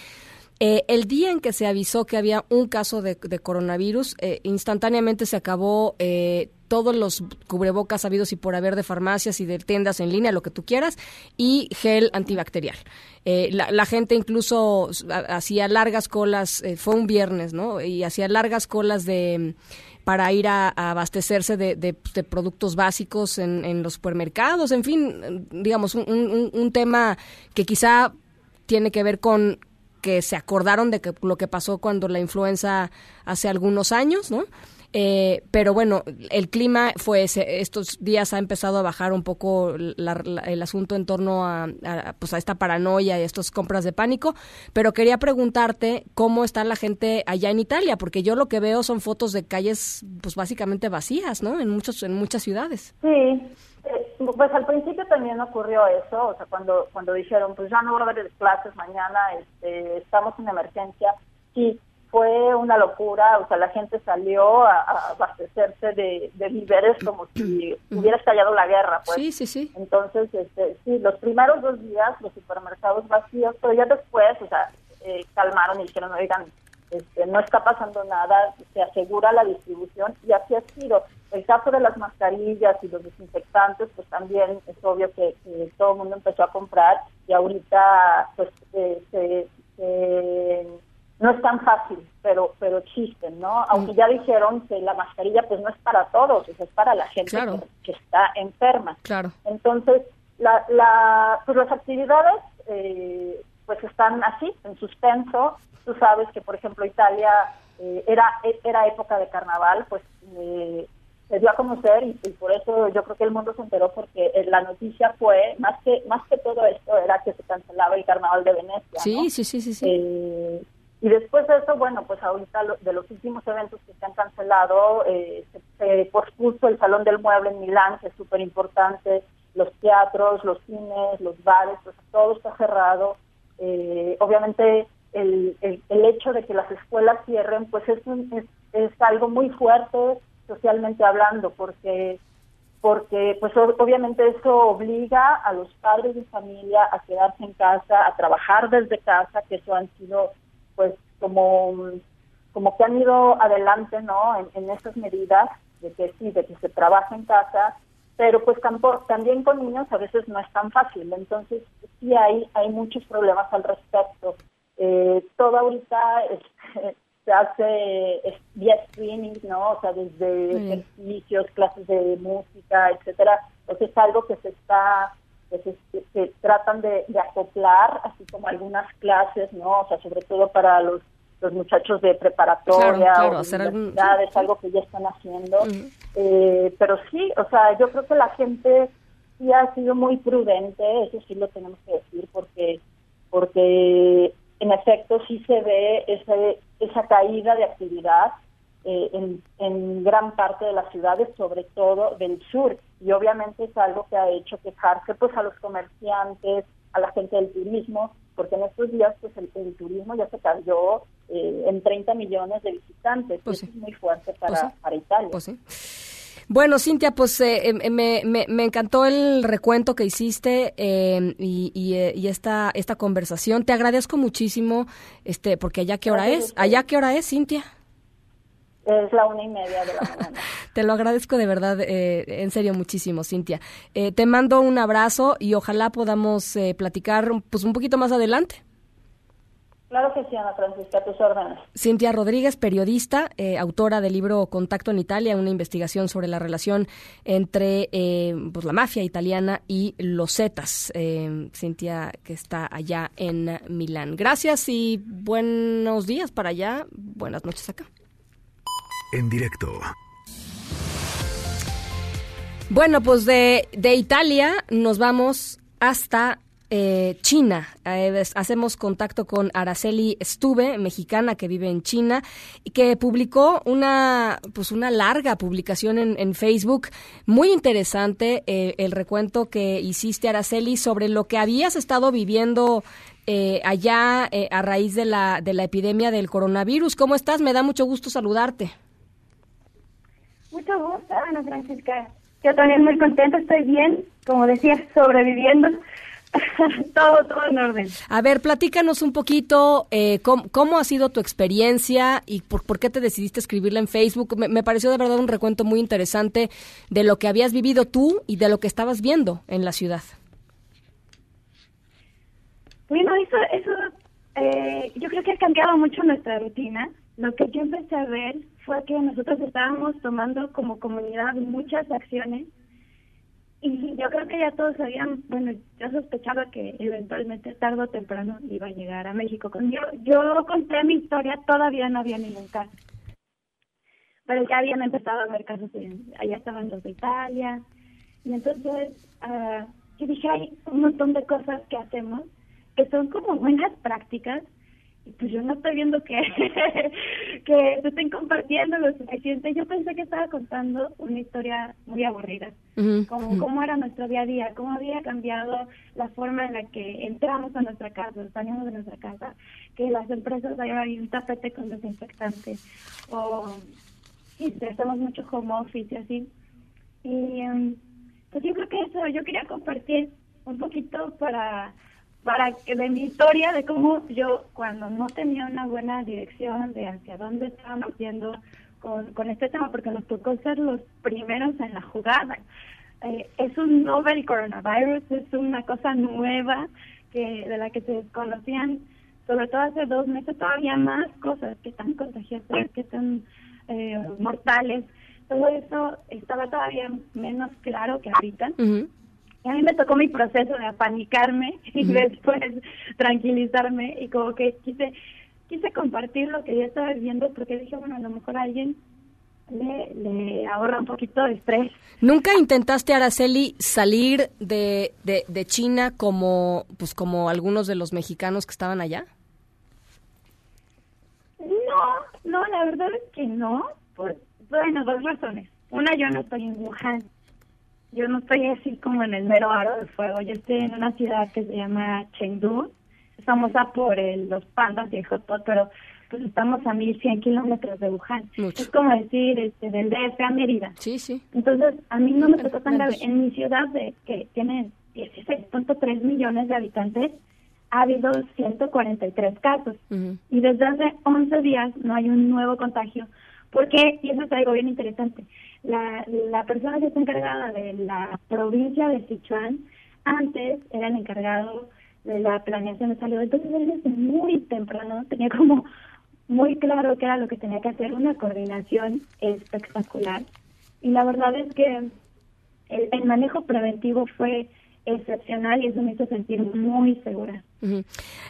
eh, el día en que se avisó que había un caso de, coronavirus, eh, instantáneamente se acabó eh, todos los cubrebocas habidos y por haber de farmacias y de tiendas en línea, lo que tú quieras, y gel antibacterial. la, gente incluso hacía largas colas, fue un viernes, ¿no? Y hacía largas colas de para ir a, abastecerse de, productos básicos en, los supermercados, en fin, digamos, un, un tema que quizá tiene que ver con que se acordaron de que, lo que pasó cuando la influenza hace algunos años, ¿no? Eh, pero bueno, el clima fue ese, estos días ha empezado a bajar un poco el asunto en torno a, pues a esta paranoia y estas compras de pánico, pero quería preguntarte cómo está la gente allá en Italia, porque yo lo que veo son fotos de calles pues básicamente vacías, ¿no? En muchos en muchas ciudades. Sí, eh, pues al principio también ocurrió eso, o sea, cuando cuando dijeron, pues ya no va a haber clases mañana, este, estamos en emergencia, sí, fue una locura, o sea, la gente salió a, abastecerse de, de, víveres como si hubiera estallado la guerra, pues. Sí, sí, sí. Entonces, este, sí, los primeros dos días los supermercados vacíos, pero ya después, o sea, eh, calmaron y dijeron, oigan, este, no está pasando nada, se asegura la distribución y así ha sido. El caso de las mascarillas y los desinfectantes, pues también es obvio que, todo el mundo empezó a comprar y ahorita pues eh, no es tan fácil pero pero existen, ¿no? Aunque ya dijeron que la mascarilla pues no es para todos, es para la gente que, está enferma. Claro. Entonces, la, la, pues las actividades eh, pues están así, en suspenso. Tú sabes que, por ejemplo, Italia eh, era, era época de carnaval, pues eh, se dio a conocer y, por eso yo creo que el mundo se enteró porque la noticia fue, más que más que todo esto, era que se cancelaba el carnaval de Venecia. Sí, sí, sí, sí. sí. Y después de eso, bueno, pues ahorita de los últimos eventos que se han cancelado, se, se pospuso el Salón del Mueble en Milán, que es súper importante, los teatros, los cines, los bares, pues todo está cerrado. Eh, obviamente el, el, hecho de que las escuelas cierren, pues es, es, algo muy fuerte socialmente hablando, porque porque pues obviamente eso obliga a los padres de familia a quedarse en casa, a trabajar desde casa, que eso han sido pues como como que han ido adelante, ¿no? En, en esas medidas de que sí, de que se trabaja en casa pero pues también con niños a veces no es tan fácil, entonces sí hay, hay muchos problemas al respecto. Eh, todo ahorita [laughs] se hace vía streaming, ¿no? O sea, desde ejercicios, clases de música, etcétera. Entonces es algo que se está, que se, tratan de, acoplar, así como algunas clases, ¿no? O sea, sobre todo para los los muchachos de preparatoria o de universidad, es algo que ya están haciendo. Eh, pero sí, o sea, yo creo que la gente sí ha sido muy prudente, eso sí lo tenemos que decir, porque porque en efecto sí se ve ese, esa caída de actividad eh, en, en gran parte de las ciudades, sobre todo del sur, y obviamente es algo que ha hecho quejarse pues a los comerciantes, a la gente del turismo, porque en estos días pues el, turismo ya se cayó eh, en 30 millones de visitantes, pues es muy fuerte para, pues para Italia. Pues bueno, Cintia, pues eh, em, em, me, me, me, encantó el recuento que hiciste em, y, y, eh, y, esta, esta conversación. Te agradezco muchísimo, este, porque allá qué hora es, allá qué hora es, Cintia. Es la una y media de la mañana. [laughs] te lo agradezco de verdad, eh, en serio, muchísimo, Cintia. Eh, te mando un abrazo y ojalá podamos eh, platicar pues un poquito más adelante. Claro que sí, Ana Francisca, tus órdenes. Cintia Rodríguez, periodista, autora del libro Contacto en Italia, una investigación sobre la relación entre pues, la mafia italiana y los Zetas. Cintia, que está allá en Milán. Gracias y buenos días para allá. Buenas noches acá en directo. Bueno, pues de, de Italia nos vamos hasta eh, China. Eh, hacemos contacto con Araceli Estuve, mexicana que vive en China, y que publicó una, pues una larga publicación en, en Facebook, muy interesante, eh, el recuento que hiciste, Araceli, sobre lo que habías estado viviendo allá a raíz de la, de la epidemia del coronavirus. ¿Cómo estás? Me da mucho gusto saludarte. Mucho gusto, Ana Francisca. Yo también muy contenta, estoy bien, como decía, sobreviviendo. [laughs] todo, todo en orden. A ver, platícanos un poquito eh, cómo, ha sido tu experiencia y por, por qué te decidiste escribirla en Facebook. Me, pareció de verdad un recuento muy interesante de lo que habías vivido tú y de lo que estabas viendo en la ciudad. Bueno, eso, eso eh, yo creo que ha cambiado mucho nuestra rutina. Lo que yo empecé a ver fue que nosotros estábamos tomando como comunidad muchas acciones y yo creo que ya todos sabían, bueno, yo sospechaba que eventualmente tarde o temprano iba a llegar a México. Yo, yo conté mi historia, todavía no había ningún caso. Pero ya habían empezado a haber casos, allá estaban los de Italia. Y entonces uh, yo dije, hay un montón de cosas que hacemos que son como buenas prácticas pues yo no estoy viendo que, [laughs] que se estén compartiendo lo suficiente. Yo pensé que estaba contando una historia muy aburrida, como cómo era nuestro día a día, cómo había cambiado la forma en la que entramos a nuestra casa, salimos de nuestra casa, que las empresas ahora hay un tapete con desinfectante, o y hacemos mucho home office y así. Y um, pues yo creo que eso, yo quería compartir un poquito para para que de mi historia de cómo yo cuando no tenía una buena dirección de hacia dónde estábamos yendo con, con este tema, porque nos tocó ser los primeros en la jugada. Eh, es un novel coronavirus, es una cosa nueva que de la que se desconocían sobre todo hace dos meses, todavía más cosas que tan contagiosas, que tan eh, mortales. Todo eso estaba todavía menos claro que ahorita. A mí me tocó mi proceso de apanicarme [laughs] y después tranquilizarme y como que quise quise compartir lo que yo estaba viviendo porque dije, bueno, a lo mejor a alguien le, le ahorra un poquito de estrés. ¿Nunca intentaste, Araceli, salir de, de, de China como, pues, como algunos de los mexicanos que estaban allá? No, no, la verdad es que no. Por, bueno, dos razones. Una, yo no estoy en Wuhan. Yo no estoy así como en el mero aro del fuego. Yo estoy en una ciudad que se llama Chengdu. Es famosa por el, los pandas y el hot pot, pero pues estamos a 1100 kilómetros de Wuhan. Es como decir este, del DF a Mérida. Sí, sí. Entonces, a mí no me tocó tan grave. En mi ciudad, de que tiene 16.3 millones de habitantes, ha habido 143 casos. Y desde hace 11 días no hay un nuevo contagio. Porque, y eso es algo bien interesante, la, la persona que está encargada de la provincia de Sichuan antes era el encargado de la planeación de salud. Entonces él desde muy temprano tenía como muy claro qué era lo que tenía que hacer, una coordinación espectacular. Y la verdad es que el, el manejo preventivo fue excepcional y eso me hizo sentir muy segura.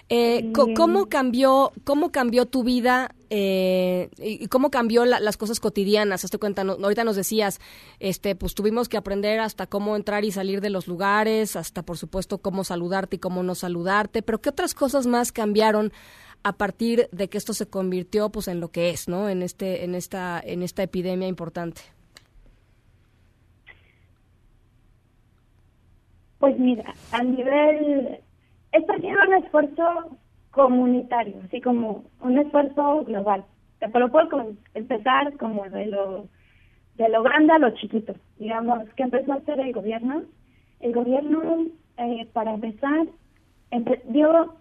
eh, ¿Cómo cambió cómo cambió tu vida eh, y cómo cambió las cosas cotidianas? Hazte cuenta, no, ahorita nos decías, este, pues tuvimos que aprender hasta cómo entrar y salir de los lugares, hasta por supuesto cómo saludarte y cómo no saludarte, pero ¿qué otras cosas más cambiaron? a partir de que esto se convirtió pues en lo que es, ¿no? En este en esta en esta epidemia importante. Pues mira, a nivel esto ha sido un esfuerzo comunitario, así como un esfuerzo global. Te lo puedo empezar como de lo de lo grande a lo chiquito, digamos, que empezó a hacer el gobierno. El gobierno, eh, para empezar, dio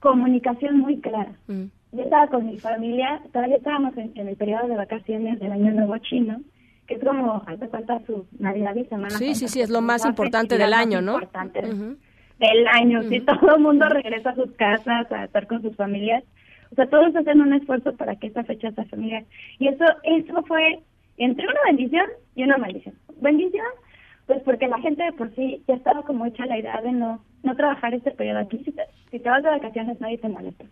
comunicación muy clara. Yo estaba con mi familia, todavía estábamos en, el periodo de vacaciones del Año Nuevo Chino, que es como, hace falta su Navidad y Semana Sí, sí, sí, es lo más importante del año, ¿no? Importante del año, si todo el mundo regresa a sus casas a estar con sus familias. O sea, todos hacen un esfuerzo para que esta fecha sea familiar. Y eso, eso fue entre una bendición y una maldición. Bendición, pues porque la gente de por sí ya estaba como hecha la idea de no no trabajar este periodo aquí. Si te, si te vas de vacaciones, nadie te molesta.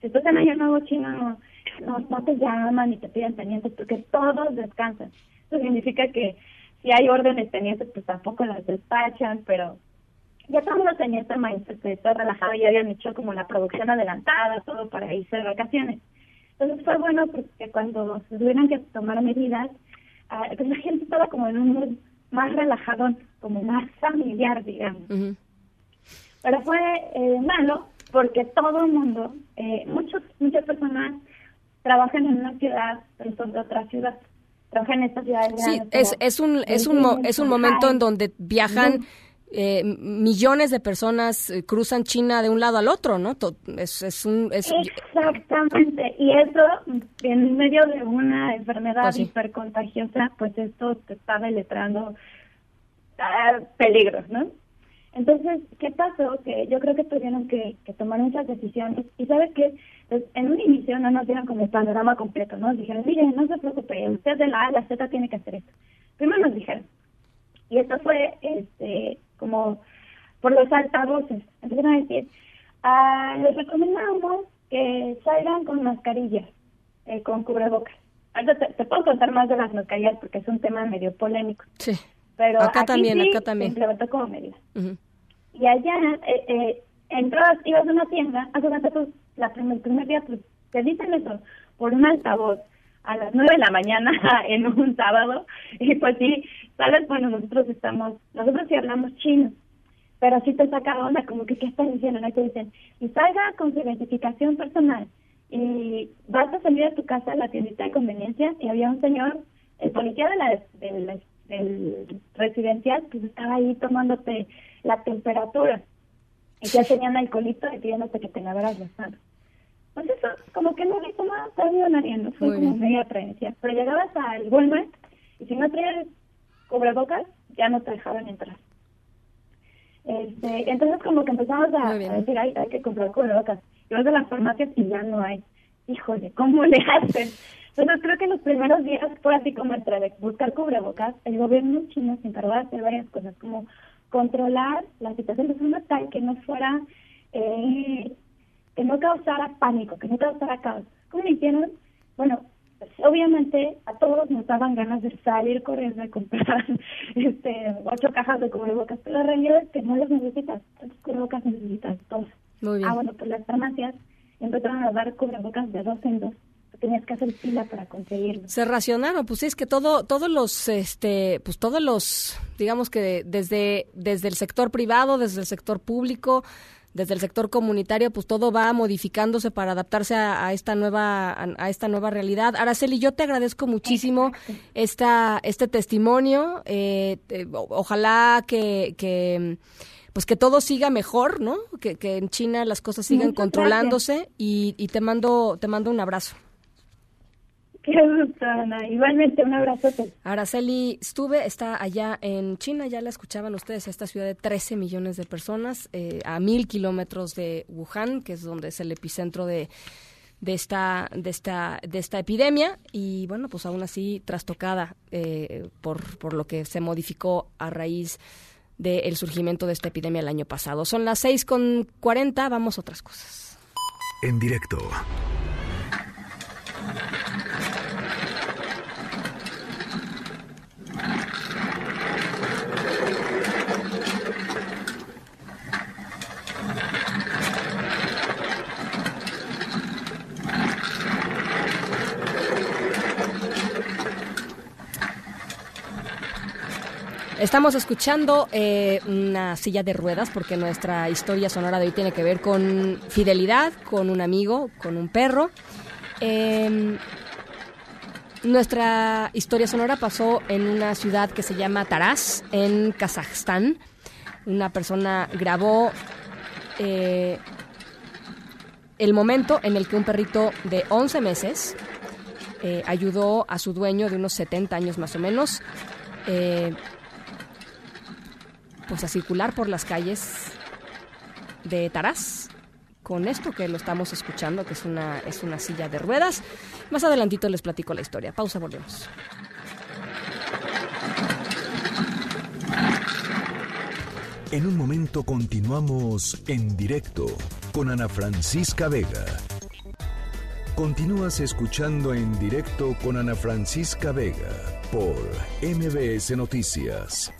Si estás en Año Nuevo Chino, no, no, no te llaman ni te piden pendientes porque todos descansan. Eso significa que si hay órdenes pendientes, pues tampoco las despachan, pero ya los tenían este maestro que está relajado y habían hecho como la producción adelantada, todo para irse de vacaciones. Entonces fue bueno porque cuando se tuvieran que tomar medidas, ah, pues la gente estaba como en un mood más relajado, como más familiar, digamos. Pero fue eh, malo porque todo el mundo, eh, muchos, muchas personas trabajan en una ciudad, pero son de otra ciudad. En. Sí, es, es un, es un, es un momento en donde viajan eh, millones de personas eh, cruzan China de un lado al otro, ¿no? Es, es un, Exactamente, y eso en medio de una enfermedad pues hipercontagiosa, pues esto te está deletrando ah, peligros, ¿no? Entonces, ¿qué pasó? Que yo creo que tuvieron que, tomar muchas decisiones. Y sabes qué? Pues, en un inicio no nos dieron como el panorama completo, ¿no? Nos dijeron, miren, no se preocupe, usted de la A a la Z tiene que hacer esto. Primero nos dijeron. Y esto fue este como por los altavoces. Empezaron a decir, ah, les recomendamos que salgan con mascarillas, eh, con cubrebocas. Ahora te, te, puedo contar más de las mascarillas porque es un tema medio polémico. Sí. Pero acá también, sí acá también. Se implementó como medida. Y allá, eh, eh, entras, ibas a una tienda, hace rato, pues, la primer, el primer día, pues, te dicen eso por un altavoz a las nueve de la mañana [laughs] en un sábado, y pues sí, sabes, bueno, nosotros estamos, nosotros sí hablamos chino, pero sí te saca onda, como que, ¿qué están diciendo? Ahí te dicen, y salga con su identificación personal, y vas a salir a tu casa a la tiendita de conveniencia, y había un señor, el policía de la, de la del residencial, pues estaba ahí tomándote la temperatura. Y ya tenían alcoholito y pidiéndote que te lavaras las manos. Pues eso, como que no vi como nadie, no fue como media prevención. Pero llegabas al Walmart y si no traías cubrebocas, ya no te dejaban entrar. Este, entonces como que empezamos a, decir, hay que comprar cubrebocas. y vas a las farmacias y ya no hay. Híjole, ¿cómo le hacen? Entonces creo que los primeros días fue así como entre buscar cubrebocas. El gobierno chino se encargó de hacer varias cosas, como controlar la situación de forma tal que no fuera, eh, que no causara pánico, que no causara caos. ¿Cómo lo hicieron? Bueno, pues, obviamente a todos nos daban ganas de salir corriendo y comprar [laughs] este, ocho cajas de cubrebocas, pero la realidad es que no los necesitas, los cubrebocas necesitas dos. Muy bien. Ah, bueno, pues las farmacias empezaron a dar cubrebocas de dos en dos tenías que hacer fila para conseguirlo. Se racionaron, pues sí, es que todo, todos los, este, pues todos los, digamos que desde, desde el sector privado, desde el sector público, desde el sector comunitario, pues todo va modificándose para adaptarse a, esta nueva a, esta nueva realidad. Araceli, yo te agradezco muchísimo esta este testimonio. Eh, ojalá que, que pues que todo siga mejor, ¿no? Que, que en China las cosas sigan controlándose y, y te mando te mando un abrazo. Qué gusto, Ana. Igualmente, un abrazo. Araceli Stuve está allá en China, ya la escuchaban ustedes, esta ciudad de 13 millones de personas, eh, a mil kilómetros de Wuhan, que es donde es el epicentro de, de esta de esta de esta epidemia y bueno pues aún así trastocada eh, por por lo que se modificó a raíz del surgimiento de esta epidemia el año pasado son las seis con cuarenta vamos a otras cosas en directo Estamos escuchando eh, una silla de ruedas porque nuestra historia sonora de hoy tiene que ver con fidelidad, con un amigo, con un perro. Em, nuestra historia sonora pasó en una ciudad que se llama Taraz, en Kazajstán. Una persona grabó eh, el momento en el que un perrito de 11 meses eh, ayudó a su dueño de unos 70 años más o menos pues a circular por las calles de Taraz con esto que lo estamos escuchando, que es una, es una silla de ruedas. Más adelantito les platico la historia. Pausa, volvemos. En un momento continuamos en directo con Ana Francisca Vega. Continúas escuchando en directo con Ana Francisca Vega por MBS Noticias.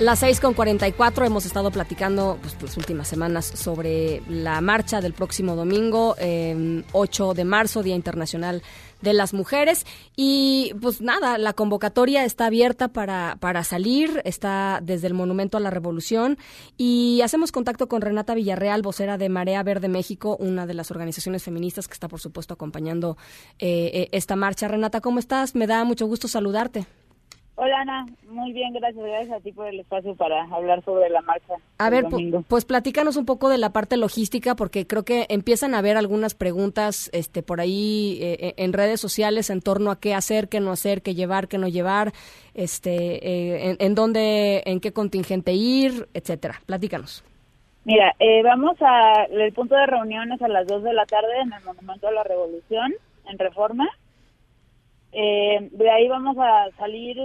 Las 6 con 44 hemos estado platicando pues, las últimas semanas sobre la marcha del próximo domingo, 8 de marzo, Día Internacional de las Mujeres. Y pues nada, la convocatoria está abierta para, para salir, está desde el Monumento a la Revolución. Y hacemos contacto con Renata Villarreal, vocera de Marea Verde México, una de las organizaciones feministas que está, por supuesto, acompañando eh, eh, esta marcha. Renata, ¿cómo estás? Me da mucho gusto saludarte. Hola Ana, muy bien, gracias, gracias a ti por el espacio para hablar sobre la marcha. A ver, pues platícanos un poco de la parte logística porque creo que empiezan a haber algunas preguntas este por ahí eh, eh, en redes sociales en torno a qué hacer, qué no hacer, qué llevar, qué no llevar, este eh, en, dónde, en qué contingente ir, etcétera. Platícanos. Mira, vamos a el punto de reuniones a las 2 de la tarde en el Monumento a la Revolución en Reforma. De ahí vamos a salir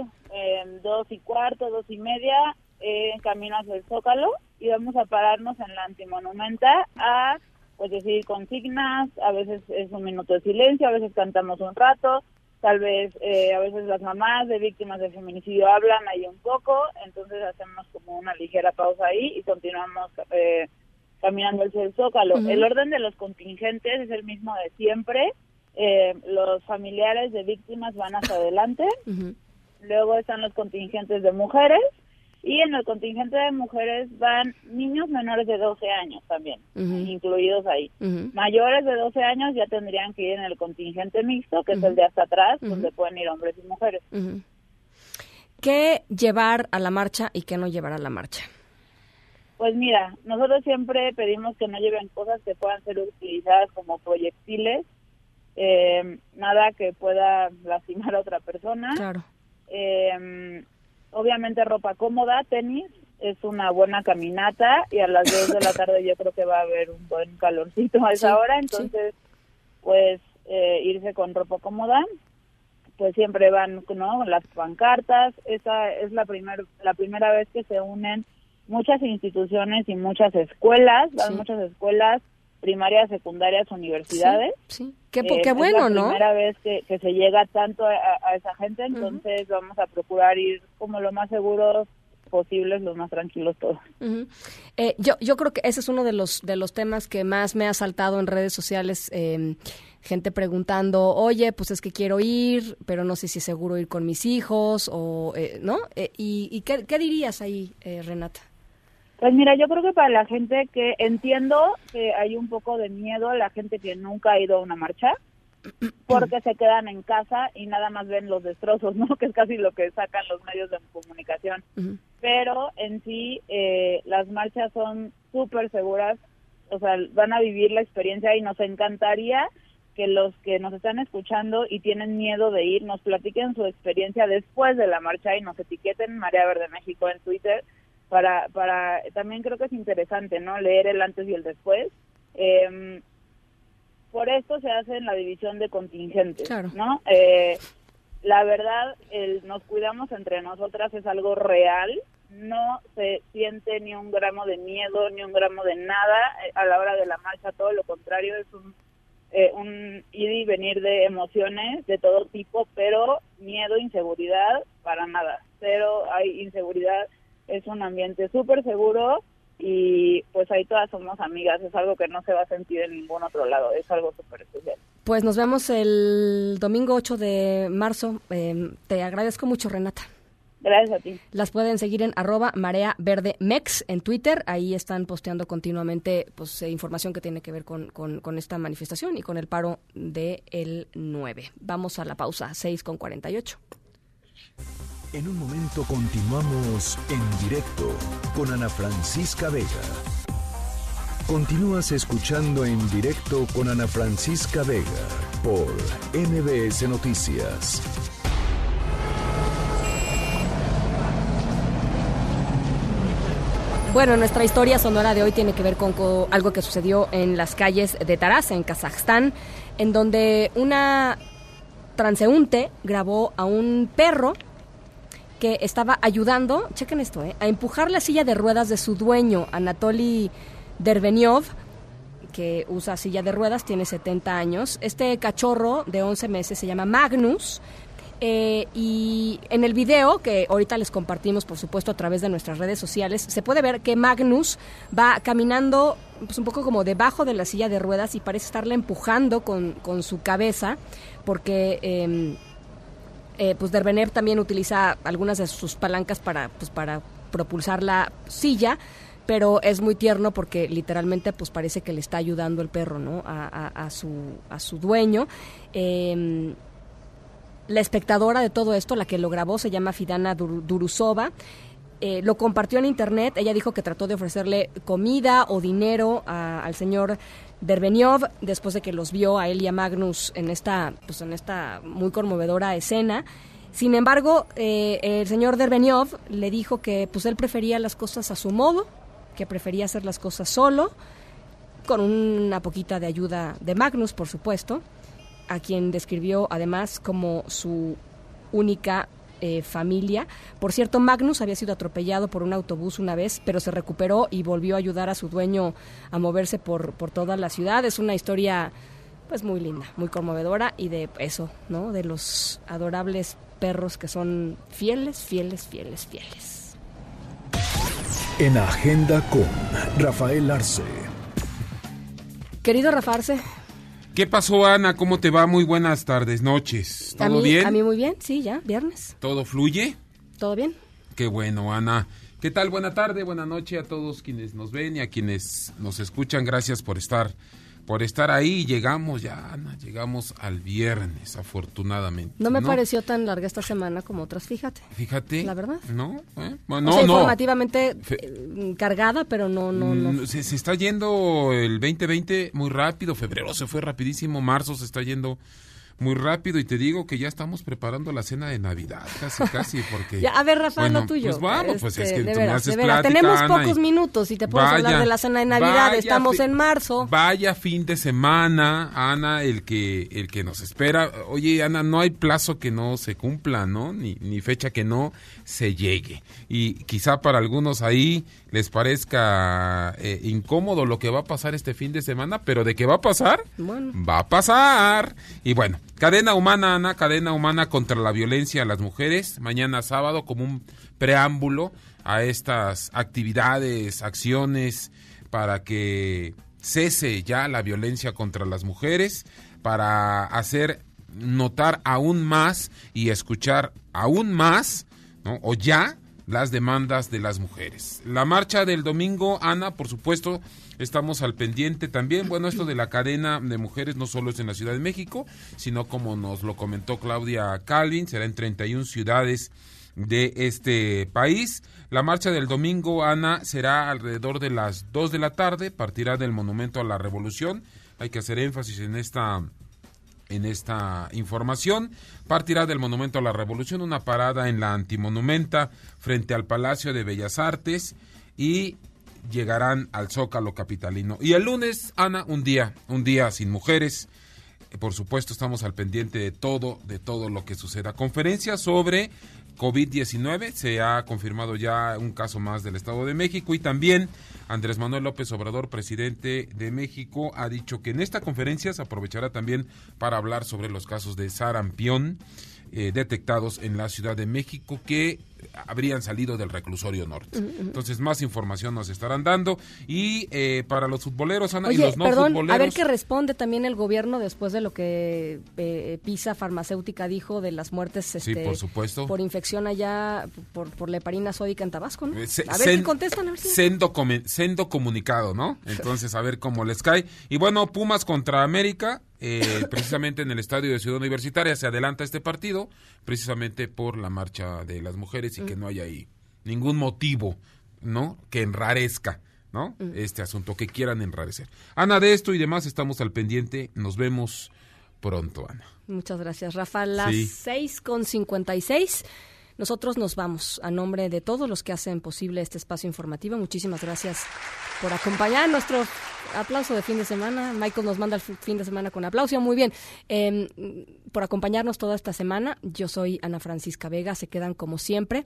dos y cuarto, dos y media, en camino hacia el Zócalo y vamos a pararnos en la antimonumenta a pues decir consignas, a veces es un minuto de silencio, a veces cantamos un rato, tal vez eh, a veces las mamás de víctimas de feminicidio hablan ahí un poco, entonces hacemos como una ligera pausa ahí y continuamos eh, caminando hacia el Zócalo. El orden de los contingentes es el mismo de siempre, eh, los familiares de víctimas van hacia adelante, [laughs] luego están los contingentes de mujeres. Y en el contingente de mujeres van niños menores de 12 años también, incluidos ahí. Mayores de 12 años ya tendrían que ir en el contingente mixto, que es el de hasta atrás, donde pueden ir hombres y mujeres. ¿Qué llevar a la marcha y qué no llevar a la marcha? Pues mira, nosotros siempre pedimos que no lleven cosas que puedan ser utilizadas como proyectiles, eh, nada que pueda lastimar a otra persona. Claro eh, obviamente ropa cómoda, tenis, es una buena caminata y a las 2 de la tarde yo creo que va a haber un buen calorcito a esa Sí, hora, entonces pues eh, irse con ropa cómoda, pues siempre van no las pancartas, esa es la primer la primera vez que se unen muchas instituciones y muchas escuelas, las Sí. muchas escuelas primarias, secundarias, universidades. Sí, Qué, po- Eh, qué es bueno, la ¿no? primera vez que, que se llega tanto a, a esa gente, entonces vamos a procurar ir como lo más seguros posibles, lo más tranquilos todos. Ujú. Eh, yo, yo creo que ese es uno de los, de los temas que más me ha saltado en redes sociales. eh, gente preguntando, oye, pues es que quiero ir, pero no sé si es seguro ir con mis hijos, o, eh, ¿no? Eh, ¿Y, y qué, qué dirías ahí, eh, Renata? Pues mira, yo creo que para la gente que entiendo que hay un poco de miedo, la gente que nunca ha ido a una marcha, [clears throat] porque se quedan en casa y nada más ven los destrozos, [laughs] ¿no? Que es casi lo que sacan los medios de comunicación. Pero en sí, eh, las marchas son súper seguras, o sea, van a vivir la experiencia y nos encantaría que los que nos están escuchando y tienen miedo de ir nos platiquen su experiencia después de la marcha y nos etiqueten Marea Verde México en Twitter para para también creo que es interesante no leer el antes y el después. Em, por esto se hace en la división de contingentes Claro. no Eh, la verdad el nos cuidamos entre nosotras es algo real. No se siente ni un gramo de miedo ni un gramo de nada. Eh, a la hora de la marcha todo lo contrario es un eh, un ir y venir de emociones de todo tipo, pero miedo, inseguridad, para nada. Cero hay inseguridad, es un ambiente súper seguro y pues ahí todas somos amigas, es algo que no se va a sentir en ningún otro lado, es algo súper especial. Pues nos vemos el domingo 8 de marzo. Eh, te agradezco mucho, Renata. Gracias a ti. Las pueden seguir en arroba marea verde mex en Twitter. Ahí están posteando continuamente pues, eh, información que tiene que ver con, con- con esta manifestación y con el paro del el 9. Vamos a la pausa, 6 con 48. En un momento continuamos en directo con Ana Francisca Vega. Continúas escuchando en directo con Ana Francisca Vega por MBS Noticias. Bueno, nuestra historia sonora de hoy tiene que ver con, co- algo que sucedió en las calles de Taraz, en Kazajstán, en donde una transeúnte grabó a un perro que estaba ayudando, chequen esto, eh, a empujar la silla de ruedas de su dueño, Anatoly Derbenyov, que usa silla de ruedas, tiene 70 años. Este cachorro de 11 meses se llama Magnus. eh, y en el video, que ahorita les compartimos, por supuesto, a través de nuestras redes sociales, se puede ver que Magnus va caminando pues, un poco como debajo de la silla de ruedas y parece estarla empujando con, con su cabeza, porque em, eh, pues Derbenev también utiliza algunas de sus palancas para, pues, para propulsar la silla, pero es muy tierno porque literalmente pues parece que le está ayudando el perro, ¿no? A, su, a su dueño. Em, la espectadora de todo esto, la que lo grabó, se llama Fidana Dur- Durusova. Eh, lo compartió en internet. Ella dijo que trató de ofrecerle comida o dinero al señor Derbenyov después de que los vio a él y a Magnus en esta, pues en esta muy conmovedora escena. Sin embargo, eh, el señor Derbenyov le dijo que pues él prefería las cosas a su modo, que prefería hacer las cosas solo, con una poquita de ayuda de Magnus, por supuesto, a quien describió además como su única eh, familia. Por cierto, Magnus había sido atropellado por un autobús una vez, pero se recuperó y volvió a ayudar a su dueño a moverse por, por toda la ciudad. Es una historia pues muy linda, muy conmovedora y de eso, ¿no? De los adorables perros que son fieles, fieles, fieles, fieles. En Agenda con Rafael Arce. Querido Rafarse, ¿Qué pasó, Ana? ¿Cómo te va? Muy buenas tardes, noches. a ¿Todo mí, bien? a mí muy bien, sí, ya, viernes, ¿Todo fluye? todo bien. Qué bueno, Ana. ¿Qué tal? Buena tarde, buena noche a todos quienes nos ven y a quienes nos escuchan. Gracias por estar, por estar ahí. Llegamos ya, Ana, llegamos al viernes, afortunadamente. No me pareció tan larga esta semana como otras, fíjate. Fíjate. La verdad. ¿No? ¿Eh? O Bueno, sea, no, no. informativamente eh, cargada, pero no, no, no. Mm, Se, se está yendo el 2020 muy rápido, febrero se fue rapidísimo, marzo se está yendo muy rápido y te digo que ya estamos preparando la cena de Navidad, casi, [laughs] casi, porque... Ya, a ver, Rafa, Bueno, lo tuyo. Pues vamos, pues es Este, que de tú me veras, haces de veras. plática, Tenemos Ana, pocos y- minutos y te puedes hablar Vaya, de la cena de Navidad. vaya Estamos en marzo. Vaya fin de semana, Ana, el que el que nos espera. Oye, Ana, no hay plazo que no se cumpla, ¿no? Ni, ni fecha que no se llegue. Y quizá para algunos ahí les parezca eh, incómodo lo que va a pasar este fin de semana, pero de qué va a pasar, Bueno. va a pasar. Y bueno, cadena humana, Ana, cadena humana contra la violencia a las mujeres, mañana sábado como un preámbulo a estas actividades, acciones para que cese ya la violencia contra las mujeres, para hacer notar aún más y escuchar aún más, ¿no? O ya las demandas de las mujeres. La marcha del domingo, Ana, por supuesto, estamos al pendiente también. Bueno, esto de la cadena de mujeres no solo es en la Ciudad de México, sino como nos lo comentó Claudia Calvin, será en 31 ciudades de este país. La marcha del domingo, Ana, será alrededor de las 2 de la tarde, partirá del Monumento a la Revolución. Hay que hacer énfasis en esta en esta información. Partirá del Monumento a la Revolución una parada en la Antimonumenta frente al Palacio de Bellas Artes y llegarán al Zócalo capitalino. Y el lunes, Ana, un día, un día sin mujeres. Eh, Por supuesto, estamos al pendiente de todo, de todo lo que suceda. Conferencia sobre COVID-19. Se ha confirmado ya un caso más del Estado de México y también Andrés Manuel López Obrador, presidente de México, ha dicho que en esta conferencia se aprovechará también para hablar sobre los casos de sarampión eh, detectados en la Ciudad de México que habrían salido del reclusorio norte. Entonces, más información nos estarán dando. Y eh, para los futboleros, Ana, y los no perdón, futboleros. a ver qué responde también el gobierno después de lo que eh, Pisa Farmacéutica dijo de las muertes Sí, este, por supuesto. por infección allá por, por la heparina sódica en Tabasco, ¿no? Eh, se- a ver sen- qué contestan. A ver si... Sendo, come- sendo comunicado, ¿no? [laughs] Entonces, a ver cómo les cae. Y bueno, Pumas contra América, eh, precisamente en el estadio de Ciudad Universitaria, se adelanta este partido, precisamente por la marcha de las mujeres y que Mm. no haya ahí ningún motivo, ¿no? Que enrarezca, ¿no? Mm. Este asunto, que quieran enrarecer. Ana, de esto y demás estamos al pendiente. Nos vemos pronto, Ana. Muchas gracias, Rafa. Las Sí. seis con 56. Nosotros nos vamos a nombre de todos los que hacen posible este espacio informativo. Muchísimas gracias por acompañar nuestro aplauso de fin de semana. Michael nos manda el fi- fin de semana con aplauso. Muy bien. Eh, por acompañarnos toda esta semana. Yo soy Ana Francisca Vega. Se quedan como siempre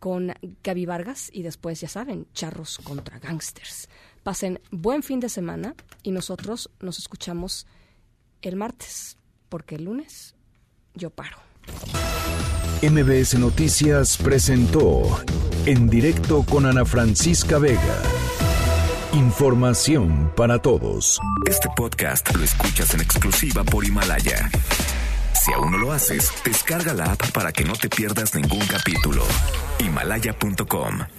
con Gaby Vargas y después, ya saben, charros contra gangsters. Pasen buen fin de semana y nosotros nos escuchamos el martes, porque el lunes yo paro. MBS Noticias presentó En directo con Ana Francisca Vega. Información para todos. Este podcast lo escuchas en exclusiva por Himalaya. Si aún no lo haces, descarga la app para que no te pierdas ningún capítulo. Himalaya.com